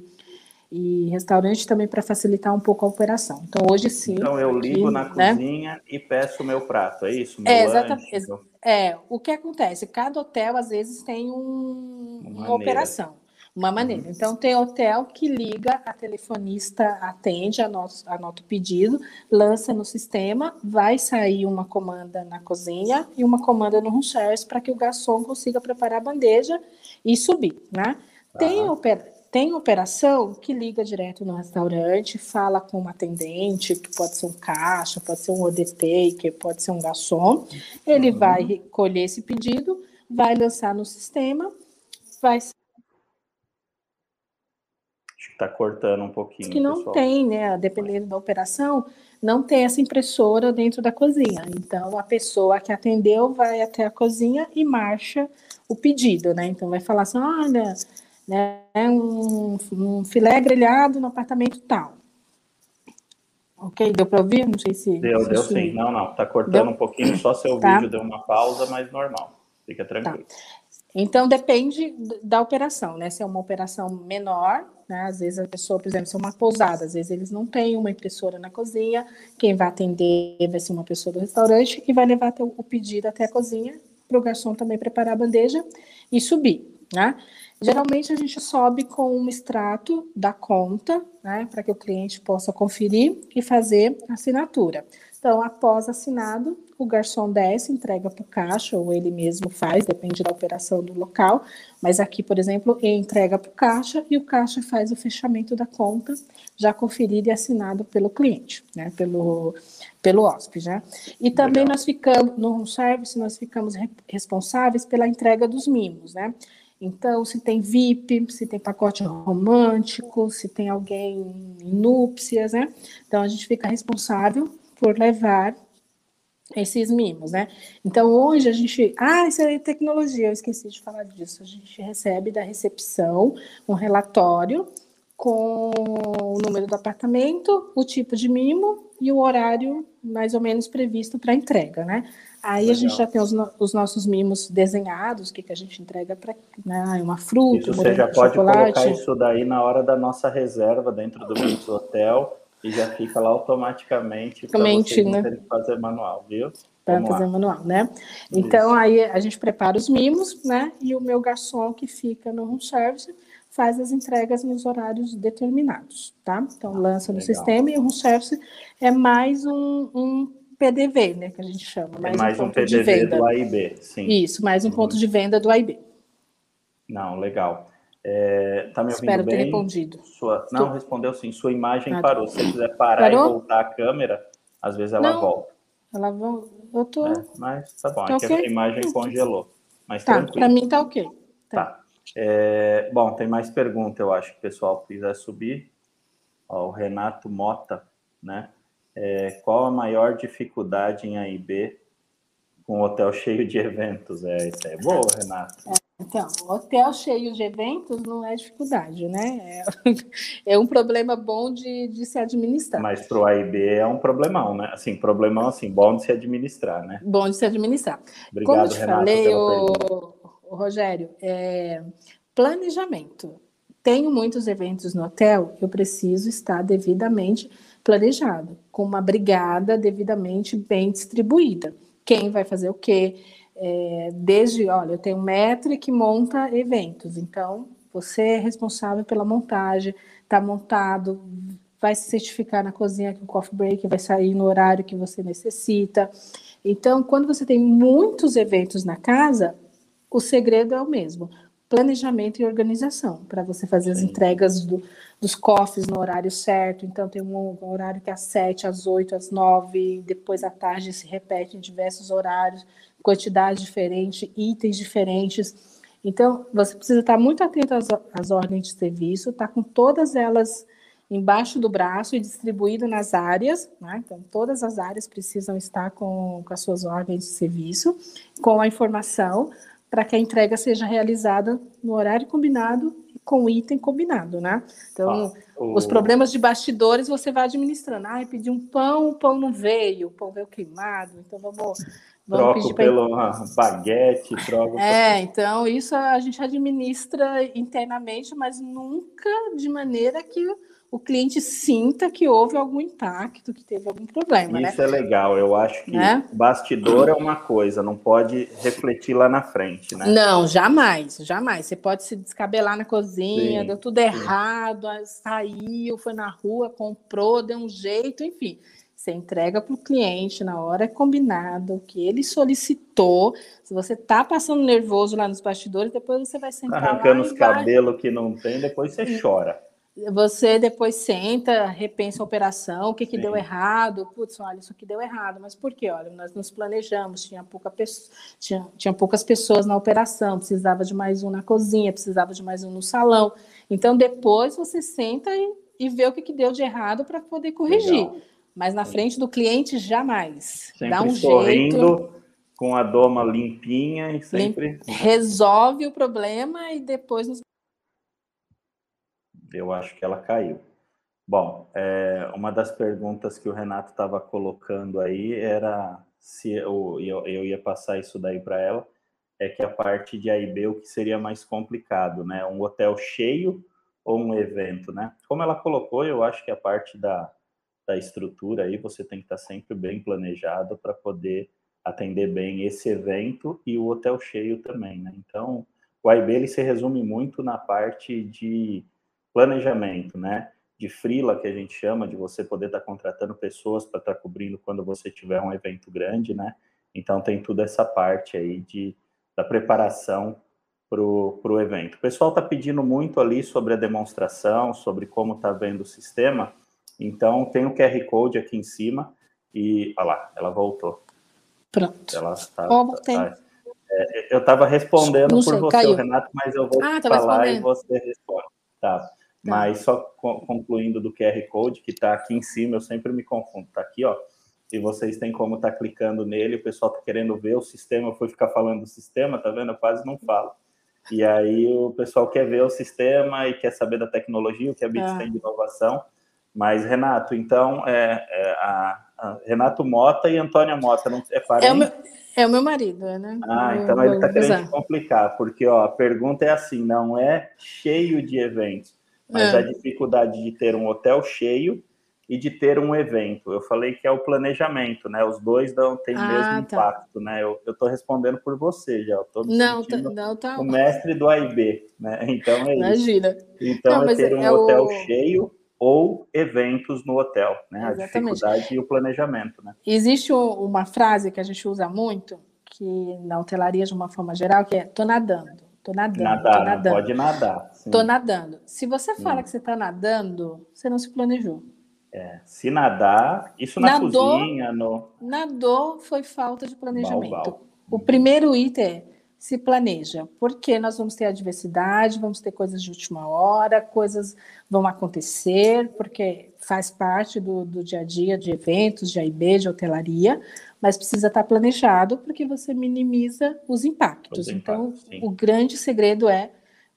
e restaurante também para facilitar um pouco a operação. Então hoje sim. Então eu ligo aqui, na né? cozinha e peço o meu prato, é isso? Meu é, exatamente. É, o que acontece? Cada hotel, às vezes, tem um, uma, uma operação, uma maneira. Uhum. Então, tem hotel que liga, a telefonista atende, anota, anota o pedido, lança no sistema, vai sair uma comanda na cozinha e uma comanda no room service para que o garçom consiga preparar a bandeja e subir, né? Tem, uhum. Tem operação que liga direto no restaurante, fala com uma atendente, que pode ser um caixa, pode ser um ODT, que pode ser um garçom. Ele uhum. vai recolher esse pedido, vai lançar no sistema, vai. Acho que está cortando um pouquinho. Que não pessoal. tem, né? Dependendo da operação, não tem essa impressora dentro da cozinha. Então, a pessoa que atendeu vai até a cozinha e marcha o pedido, né? Então, vai falar assim: olha né? Um, um filé grelhado no apartamento tal. Ok? Deu para ouvir? Não sei se. Deu, se deu sim. Não, não. Tá cortando deu? um pouquinho, só seu tá. vídeo deu uma pausa, mas normal. Fica tá. tranquilo. Tá. Então depende da operação, né? Se é uma operação menor, né? Às vezes a pessoa, por exemplo, se é uma pousada, às vezes eles não têm uma impressora na cozinha, quem vai atender vai ser uma pessoa do restaurante e vai levar o pedido até a cozinha para o garçom também preparar a bandeja e subir, né? Geralmente a gente sobe com um extrato da conta, né, para que o cliente possa conferir e fazer a assinatura. Então, após assinado, o garçom desce, entrega para o caixa, ou ele mesmo faz, depende da operação do local. Mas aqui, por exemplo, ele entrega para o caixa e o caixa faz o fechamento da conta, já conferido e assinado pelo cliente, né, pelo, pelo hóspede. Né? E também Legal. nós ficamos, no service, nós ficamos responsáveis pela entrega dos mimos, né? Então, se tem VIP, se tem pacote romântico, se tem alguém em núpcias, né? Então, a gente fica responsável por levar esses mimos, né? Então, hoje a gente. Ah, isso é tecnologia, eu esqueci de falar disso. A gente recebe da recepção um relatório com o número do apartamento, o tipo de mimo e o horário mais ou menos previsto para entrega, né? Aí Legal. a gente já tem os, os, nossos mimos desenhados, o que, que a gente entrega para né, uma fruta, isso você já pode chocolate. colocar isso daí na hora da nossa reserva dentro do nosso hotel e já fica lá automaticamente para você né? fazer manual, viu? Para fazer lá. manual, né? Então isso. aí a gente prepara os mimos, né? E o meu garçom que fica no room service faz as entregas nos horários determinados, tá? Então lança no Legal. sistema e o room service é mais um, um PDV, né, que a gente chama. Mais, é mais um, um PDV do AIB, sim. Isso, mais um uhum. ponto de venda do AIB. Não, legal. É, tá me ouvindo Espero bem? ter respondido. Sua... Não, Tô. respondeu sim. Sua imagem ah, parou. Se você quiser parar parou? e voltar a câmera, às vezes ela Não, volta. Ela volta. Eu tô. É, mas tá bom, tá é okay? que a imagem congelou. Mas tá, para mim tá ok. Tá. tá. É, bom, tem mais pergunta, eu acho que o pessoal quiser subir. Ó, o Renato Mota, né? É, qual a maior dificuldade em AIB com um hotel cheio de eventos? É, isso é boa, Renata. É, então, hotel cheio de eventos não é dificuldade, né? É, é um problema bom de, de se administrar. Mas para o AIB é um problemão, né? Assim, problemão assim, bom de se administrar, né? Bom de se administrar. Obrigado, Como eu te Renata, falei, o, o, Rogério, é, planejamento. Tenho muitos eventos no hotel, eu preciso estar devidamente planejado, com uma brigada devidamente bem distribuída. Quem vai fazer o quê? É, desde, olha, eu tenho um metro que monta eventos, então você é responsável pela montagem, está montado, vai se certificar na cozinha que o coffee break vai sair no horário que você necessita. Então, quando você tem muitos eventos na casa, o segredo é o mesmo planejamento e organização para você fazer as entregas do, dos cofres no horário certo. Então, tem um, horário que é às 7, às 8, às 9, depois à tarde se repete em diversos horários, quantidade diferente, itens diferentes. Então, você precisa estar muito atento às, às ordens de serviço, estar tá com todas elas embaixo do braço e distribuído nas áreas, né? então todas as áreas precisam estar com, com as suas ordens de serviço, com a informação para que a entrega seja realizada no horário combinado com o item combinado, né? Então, ah, o... os problemas de bastidores você vai administrando. Ah, pedi um pão, o pão não veio, o pão veio queimado, então vamos Vamos troco pelo baguete, troco. É, então isso a gente administra internamente, mas nunca de maneira que o cliente sinta que houve algum impacto, que teve algum problema. Né? Isso né? é legal. Eu acho que é? bastidor é uma coisa, não pode refletir lá na frente, né? Não, jamais, jamais. Você pode se descabelar na cozinha, sim, deu tudo sim. errado, saiu, foi na rua, comprou, deu um jeito, enfim. Você entrega para o cliente na hora combinada, o que ele solicitou. Se você está passando nervoso lá nos bastidores, depois você vai sentar Arrancando os cabelos que não tem, depois você chora. Você depois senta, repensa a operação, o que, que deu errado. Putz, olha, isso aqui deu errado, mas por quê? Olha, nós nos planejamos, tinha, pouca tinha, tinha poucas pessoas na operação, precisava de mais um na cozinha, precisava de mais um no salão. Então, depois você senta e, e vê o que, que deu de errado para poder corrigir. Legal. Mas na frente do cliente, jamais. Sempre Dá um sorrindo, jeito. Com a doma limpinha e sempre. Resolve o problema e depois nos eu acho que ela caiu. Bom, é, uma das perguntas que o Renato estava colocando aí era se eu, eu, eu ia passar isso daí para ela, é que a parte de A e B, o que seria mais complicado, né? Um hotel cheio ou um evento, né? Como ela colocou, eu acho que a parte da, da estrutura aí você tem que estar tá sempre bem planejado para poder atender bem esse evento e o hotel cheio também, né? Então, o A e B ele se resume muito na parte de planejamento, né? De frila, que a gente chama, de você poder estar tá contratando pessoas para estar tá cobrindo quando você tiver um evento grande, né? Então, tem toda essa parte aí de, da preparação para o evento. O pessoal está pedindo muito ali sobre a demonstração, sobre como está vendo o sistema. Então, tem o QR Code aqui em cima e, olha lá, ela voltou. Pronto. Ela está. Oh, tá, é, eu estava respondendo por você, caiu. Renato, mas eu vou ah, falar e você responde. Tá. Tá. Mas só concluindo do QR Code, que está aqui em cima, eu sempre me confundo. Está aqui, ó. E vocês têm como estar tá clicando nele, o pessoal está querendo ver o sistema, eu fui ficar falando do sistema, tá vendo? Eu quase não falo. E aí o pessoal quer ver o sistema e quer saber da tecnologia, o que a Bits ah. tem de inovação. Mas, Renato, então, é, é a, a, Renato Mota e Antônia Mota, não é parente? É o meu, é o meu marido, né? Ah, então ele está querendo complicar, porque ó, a pergunta é assim, não é cheio de eventos mas é. a dificuldade de ter um hotel cheio e de ter um evento. Eu falei que é o planejamento, né? Os dois dão, têm o ah, mesmo tá. impacto, né? Eu estou respondendo por você já. Eu tô não, tá, não, tá. O mestre do AIB, né? Então é Imagina. isso. Então não, é ter um é hotel o... cheio ou eventos no hotel, né? Exatamente. A dificuldade e o planejamento, né? Existe uma frase que a gente usa muito, que na hotelaria de uma forma geral, que é tô nadando. Tô nadando. Nadar, tô nadando. pode nadar. Sim. Tô nadando. Se você fala que você está nadando, você não se planejou. É, se nadar, isso na nadou, cozinha, no... Nadou foi falta de planejamento. Bal, bal. O primeiro item é se planeja, porque nós vamos ter adversidade, vamos ter coisas de última hora, coisas vão acontecer, porque faz parte do, do dia a dia de eventos, de AIB, de hotelaria, mas precisa estar planejado porque você minimiza os impactos. Os então, o grande segredo é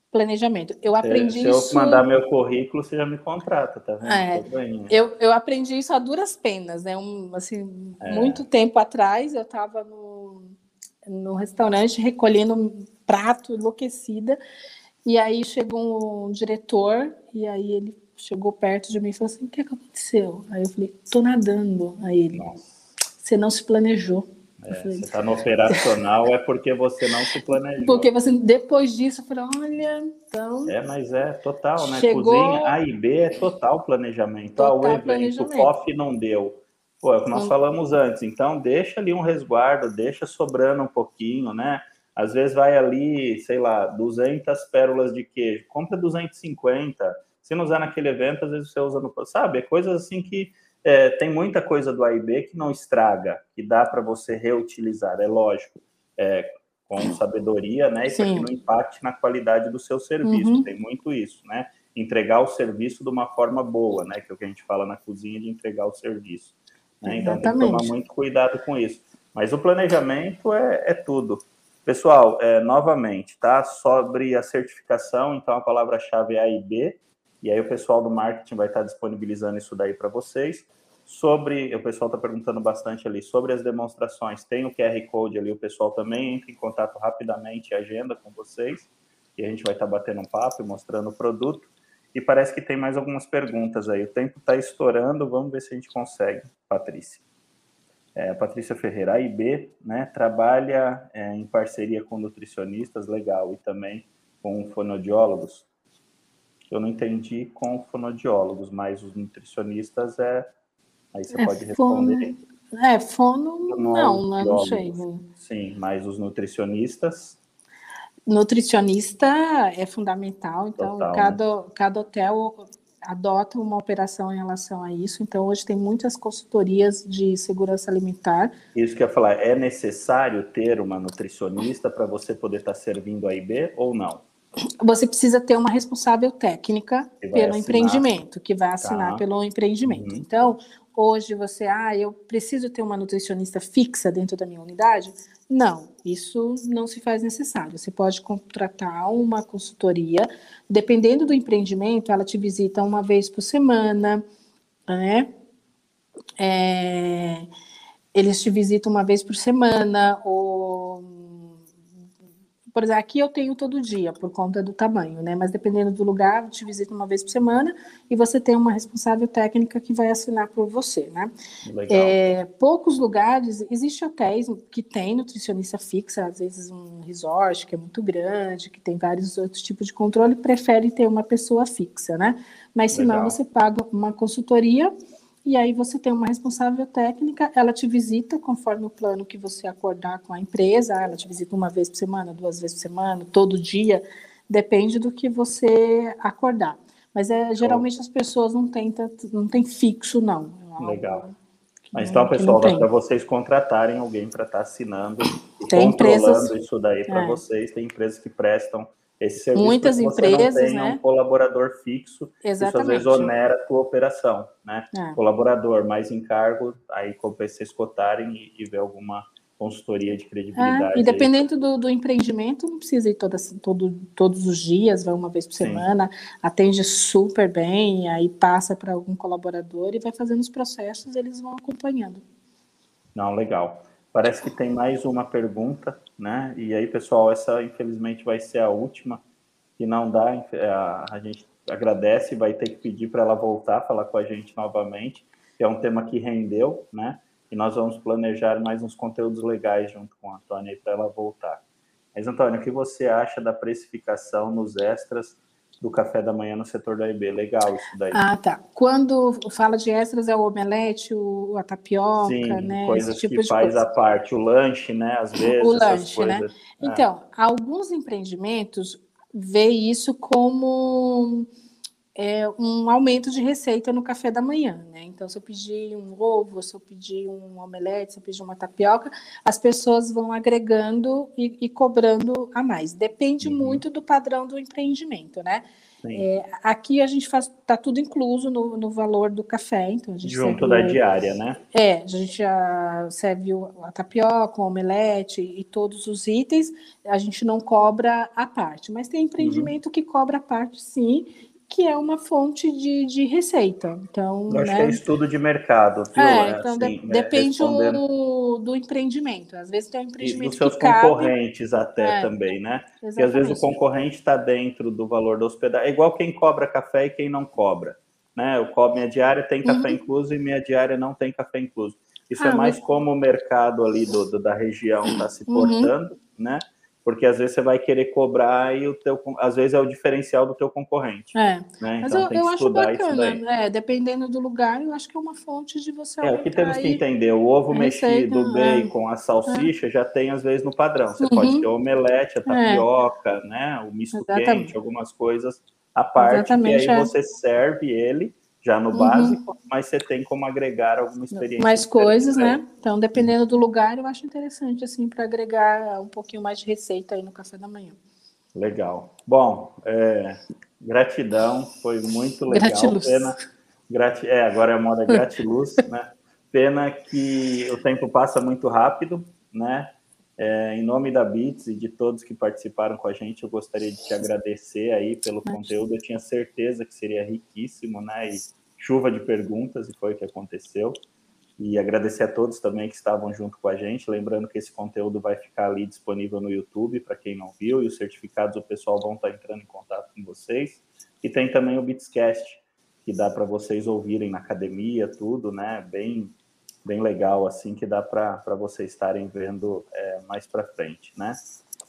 planejamento. Eu aprendi se, isso. Se eu mandar meu currículo, você já me contrata, tá vendo? É, eu, eu aprendi isso a duras penas, né? Um, assim, é. muito tempo atrás, eu estava no, no restaurante recolhendo um prato enlouquecida, e aí chegou um diretor, e aí ele chegou perto de mim e falou assim: o que, é que aconteceu? Aí eu falei: tô nadando. Aí ele. Você não se planejou. É, falei, você está no operacional é porque você não se planejou. Porque você, depois disso, eu falei, olha, então... É, mas é total, né? Chegou... Cozinha A e B é total planejamento. Total ah, o evento, o COF não deu. Pô, é o que nós falamos antes. Então, deixa ali um resguardo, deixa sobrando um pouquinho, né? Às vezes vai ali, sei lá, 200 pérolas de queijo. Compra 250. Se não usar naquele evento, às vezes você usa no... Sabe? É coisas assim que é, tem muita coisa do A e B que não estraga, que dá para você reutilizar, é lógico, é, com sabedoria, né? E para que não impacte na qualidade do seu serviço. Uhum. Tem muito isso, né? Entregar o serviço de uma forma boa, né? Que é o que a gente fala na cozinha de entregar o serviço. Né? Então tem que tomar muito cuidado com isso. Mas o planejamento é, é tudo. Pessoal, é, novamente, tá? Sobre a certificação, então a palavra-chave é A e B, e aí o pessoal do marketing vai estar disponibilizando isso daí para vocês. sobre, o pessoal está perguntando bastante ali, sobre as demonstrações, tem o QR Code ali, o pessoal também entra em contato rapidamente, agenda com vocês, e a gente vai estar batendo um papo e mostrando o produto. E parece que tem mais algumas perguntas aí. O tempo está estourando, vamos ver se a gente consegue, Patrícia. É, Patrícia Ferreira, A e B, né, trabalha é, em parceria com nutricionistas, legal, e também com fonoaudiólogos. Eu não entendi com fonoaudiólogos, mas os nutricionistas é Aí você é pode responder. Fono, é, fono, não, né, não sei. Sim, mas os nutricionistas. Nutricionista é fundamental, então Total, cada, né? cada hotel adota uma operação em relação a isso. Então, hoje tem muitas consultorias de segurança alimentar. Isso que eu ia falar, é necessário ter uma nutricionista para você poder estar tá servindo a IB ou não? Você precisa ter uma responsável técnica pelo assinar. empreendimento, que vai assinar tá. pelo empreendimento. Uhum. Então, hoje você, ah, eu preciso ter uma nutricionista fixa dentro da minha unidade? Não, isso não se faz necessário. Você pode contratar uma consultoria, dependendo do empreendimento, ela te visita uma vez por semana, né? É, eles te visitam uma vez por semana, ou por exemplo, aqui eu tenho todo dia, por conta do tamanho, né? Mas dependendo do lugar, eu te visito uma vez por semana e você tem uma responsável técnica que vai assinar por você, né? É, poucos lugares, existem hotéis que têm nutricionista fixa, às vezes um resort que é muito grande, que tem vários outros tipos de controle, prefere ter uma pessoa fixa, né? Mas se não, você paga uma consultoria e aí você tem uma responsável técnica, ela te visita conforme o plano que você acordar com a empresa, ela te visita uma vez por semana, duas vezes por semana, todo dia, depende do que você acordar. Mas é, geralmente as pessoas não têm, não tem fixo, não. É Legal. Mas então, pessoal, dá para vocês contratarem alguém para estar tá assinando e tem controlando empresas, isso daí para é. vocês. Tem empresas que prestam esse serviço Muitas empresas, não né? um colaborador fixo, Exatamente. isso às vezes onera a tua operação, né? É. Colaborador mais encargo, aí compensa vocês cotarem e, e ver alguma consultoria de credibilidade. É, e dependendo do, do, empreendimento, não precisa ir todas, todo, todos os dias, vai uma vez por semana, Sim. atende super bem, aí passa para algum colaborador e vai fazendo os processos, eles vão acompanhando. Não, legal. Parece que tem mais uma pergunta, né? E aí, pessoal, essa infelizmente vai ser a última, que não dá, é, a, gente agradece e vai ter que pedir para ela voltar, falar com a gente novamente, que é um tema que rendeu, né? E nós vamos planejar mais uns conteúdos legais junto com a Antônia para ela voltar. Mas, Antônia, o que você acha da precificação nos extras do café da manhã no setor da IB. Legal isso daí. Ah, tá. Quando fala de extras, é o omelete, o, a tapioca, Sim, né? coisas tipo que faz coisa. a parte. O lanche, né? Às vezes. O lanche, né? É. Então, alguns empreendimentos veem isso como é, um aumento de receita no café da manhã, né? Então, se eu pedir um ovo, se eu pedir um omelete, se eu pedir uma tapioca, as pessoas vão agregando e, e cobrando a mais. Depende uhum. muito do padrão do empreendimento, né? É, aqui a gente faz, tá tudo incluso no, no valor do café, então a gente junto da diária, né? É, a gente já serve a tapioca, o omelete e todos os itens, a gente não cobra a parte, mas tem empreendimento uhum. que cobra a parte, sim, que é uma fonte de, de receita. Então, Eu acho né? que é estudo de mercado. Viu? É, é, então assim, de, né? depende do, do empreendimento. Às vezes tem um empreendimento e dos seus concorrentes até é, também, né? Exatamente. Porque às vezes o concorrente está dentro do valor da hospedagem. É igual quem cobra café e quem não cobra. Né? Eu cobro minha diária, tem café uhum. incluso, e minha diária não tem café incluso. Isso ah, é mais mas... como o mercado ali do, do da região está se uhum. portando, uhum. né? Porque às vezes você vai querer cobrar e o teu, às vezes é o diferencial do teu concorrente. É. Né? Mas então, eu, eu acho bacana, né? Dependendo do lugar, eu acho que é uma fonte de você. É, o que temos que entender: o ovo mexido, o é. bacon, a salsicha é. já tem às vezes no padrão. Você uhum. pode ter o omelete, a é. tapioca, é. né? O misto Exatamente. quente, algumas coisas à parte, Exatamente, e aí é. você serve ele já no uhum. básico, mas você tem como agregar alguma experiência. Mais coisas, né? Então, dependendo do lugar, eu acho interessante, assim, para agregar um pouquinho mais de receita aí no café da manhã. Legal. Bom, é, gratidão, foi muito legal. Gratiluz. Pena, grati, é, agora é a moda gratiluz, né? Pena que o tempo passa muito rápido, né? É, em nome da Bits e de todos que participaram com a gente, eu gostaria de te agradecer aí pelo conteúdo. Eu tinha certeza que seria riquíssimo, né? E chuva de perguntas, e foi o que aconteceu. E agradecer a todos também que estavam junto com a gente. Lembrando que esse conteúdo vai ficar ali disponível no YouTube para quem não viu, e os certificados o pessoal vão estar entrando em contato com vocês. E tem também o Bitscast, que dá para vocês ouvirem na academia, tudo, né? Bem, bem legal, assim, que dá para vocês estarem vendo é, mais para frente, né?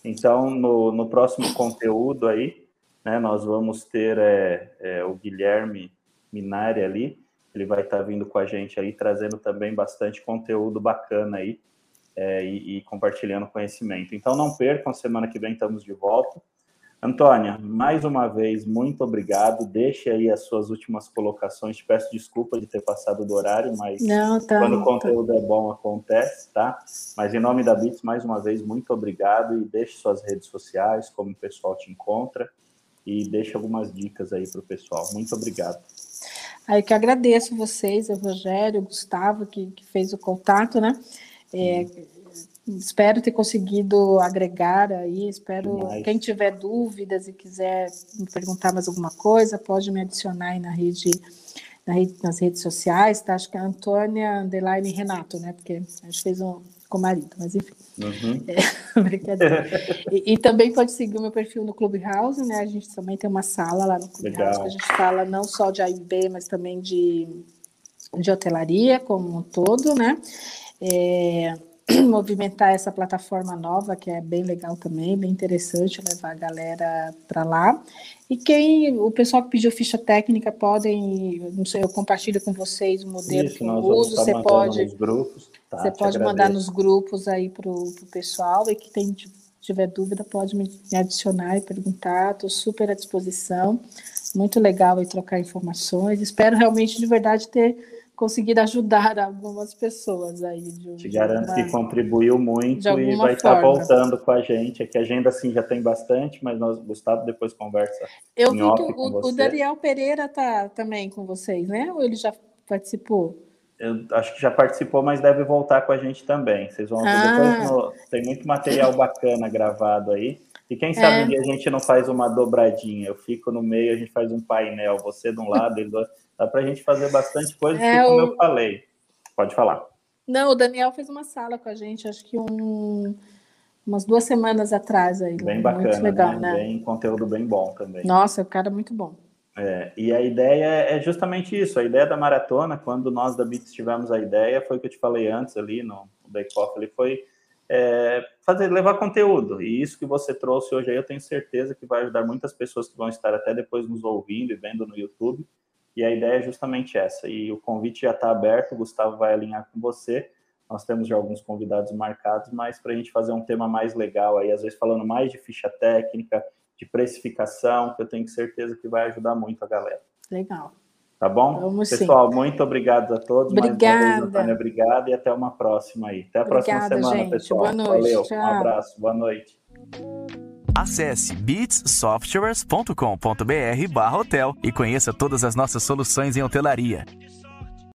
Então, no, no próximo conteúdo aí, né, nós vamos ter é, é, o Guilherme Minari ali, ele vai estar vindo com a gente aí, trazendo também bastante conteúdo bacana aí é, e, e, compartilhando conhecimento. Então não percam, semana que vem estamos de volta. Antônia, mais uma vez, muito obrigado. Deixe aí as suas últimas colocações. Te peço desculpa de ter passado do horário, mas não, tá, quando o conteúdo tá. é bom, acontece, tá? Mas em nome da Bits, mais uma vez, muito obrigado e deixe suas redes sociais, como o pessoal te encontra e deixe algumas dicas aí para o pessoal. Muito obrigado. Aí que agradeço vocês, o Rogério, o Gustavo, que, que fez o contato, né? É, espero ter conseguido agregar aí, espero, Demais. quem tiver dúvidas e quiser me perguntar mais alguma coisa, pode me adicionar aí na rede, na rede nas redes sociais, tá? Acho que é Antônia Underline Renato, né? Porque a gente fez um com o marido, mas enfim. Uhum. É, brincadeira. e, e, também pode seguir o meu perfil no Clubhouse, né? A gente também tem uma sala lá no Clubhouse Legal. que a gente fala não só de AIB, mas também de, de hotelaria como um todo, né? É, movimentar essa plataforma nova, que é bem legal também, bem interessante levar a galera para lá. E quem, o pessoal que pediu ficha técnica, podem, não sei, eu compartilho com vocês o modelo Isso, que eu uso, você pode, grupos, tá, você pode mandar nos grupos aí para o pessoal, e que tem, tiver dúvida pode me, me adicionar e perguntar, estou super à disposição, muito legal aí trocar informações, espero realmente de verdade ter conseguido ajudar algumas pessoas aí. De, Te garanto que contribuiu muito e vai estar voltando com a gente. Aqui a agenda assim já tem bastante, mas nós, Gustavo, depois conversa. Eu vi que o, o, Daniel Pereira está também com vocês, né? Ou ele já participou? Eu acho que já participou, mas deve voltar com a gente também. Vocês vão ver ah. depois. No, tem muito material bacana gravado aí. E quem sabe é. a gente não faz uma dobradinha. Eu fico no meio, a gente faz um painel, você de um lado, ele do outro. Dá para a gente fazer bastante coisa, é, como o... eu falei. Pode falar. Não, o Daniel fez uma sala com a gente, acho que um, umas duas semanas atrás aí. Bem bacana, muito legal, né? né? Bem, conteúdo bem bom também. Nossa, o cara é muito bom. É, e a ideia é justamente isso. A ideia da maratona, quando nós da Bits tivemos a ideia, foi o que eu te falei antes ali no, no Bake Off, ele foi é, fazer, levar conteúdo. E isso que você trouxe hoje aí, eu tenho certeza que vai ajudar muitas pessoas que vão estar até depois nos ouvindo e vendo no YouTube e a ideia é justamente essa. E o convite já está aberto, o Gustavo vai alinhar com você. Nós temos já alguns convidados marcados, mas para a gente fazer um tema mais legal aí, às vezes falando mais de ficha técnica, de precificação, que eu tenho certeza que vai ajudar muito a galera. Legal. Tá bom? Vamos Pessoal, sim. muito obrigado a todos. Obrigada. Mais obrigada e até uma próxima aí. Até a Obrigada, próxima semana, gente. pessoal. Boa noite. Valeu. Tchau. Um abraço. Boa noite. Acesse beatssoftwares.com.br/hotel e conheça todas as nossas soluções em hotelaria.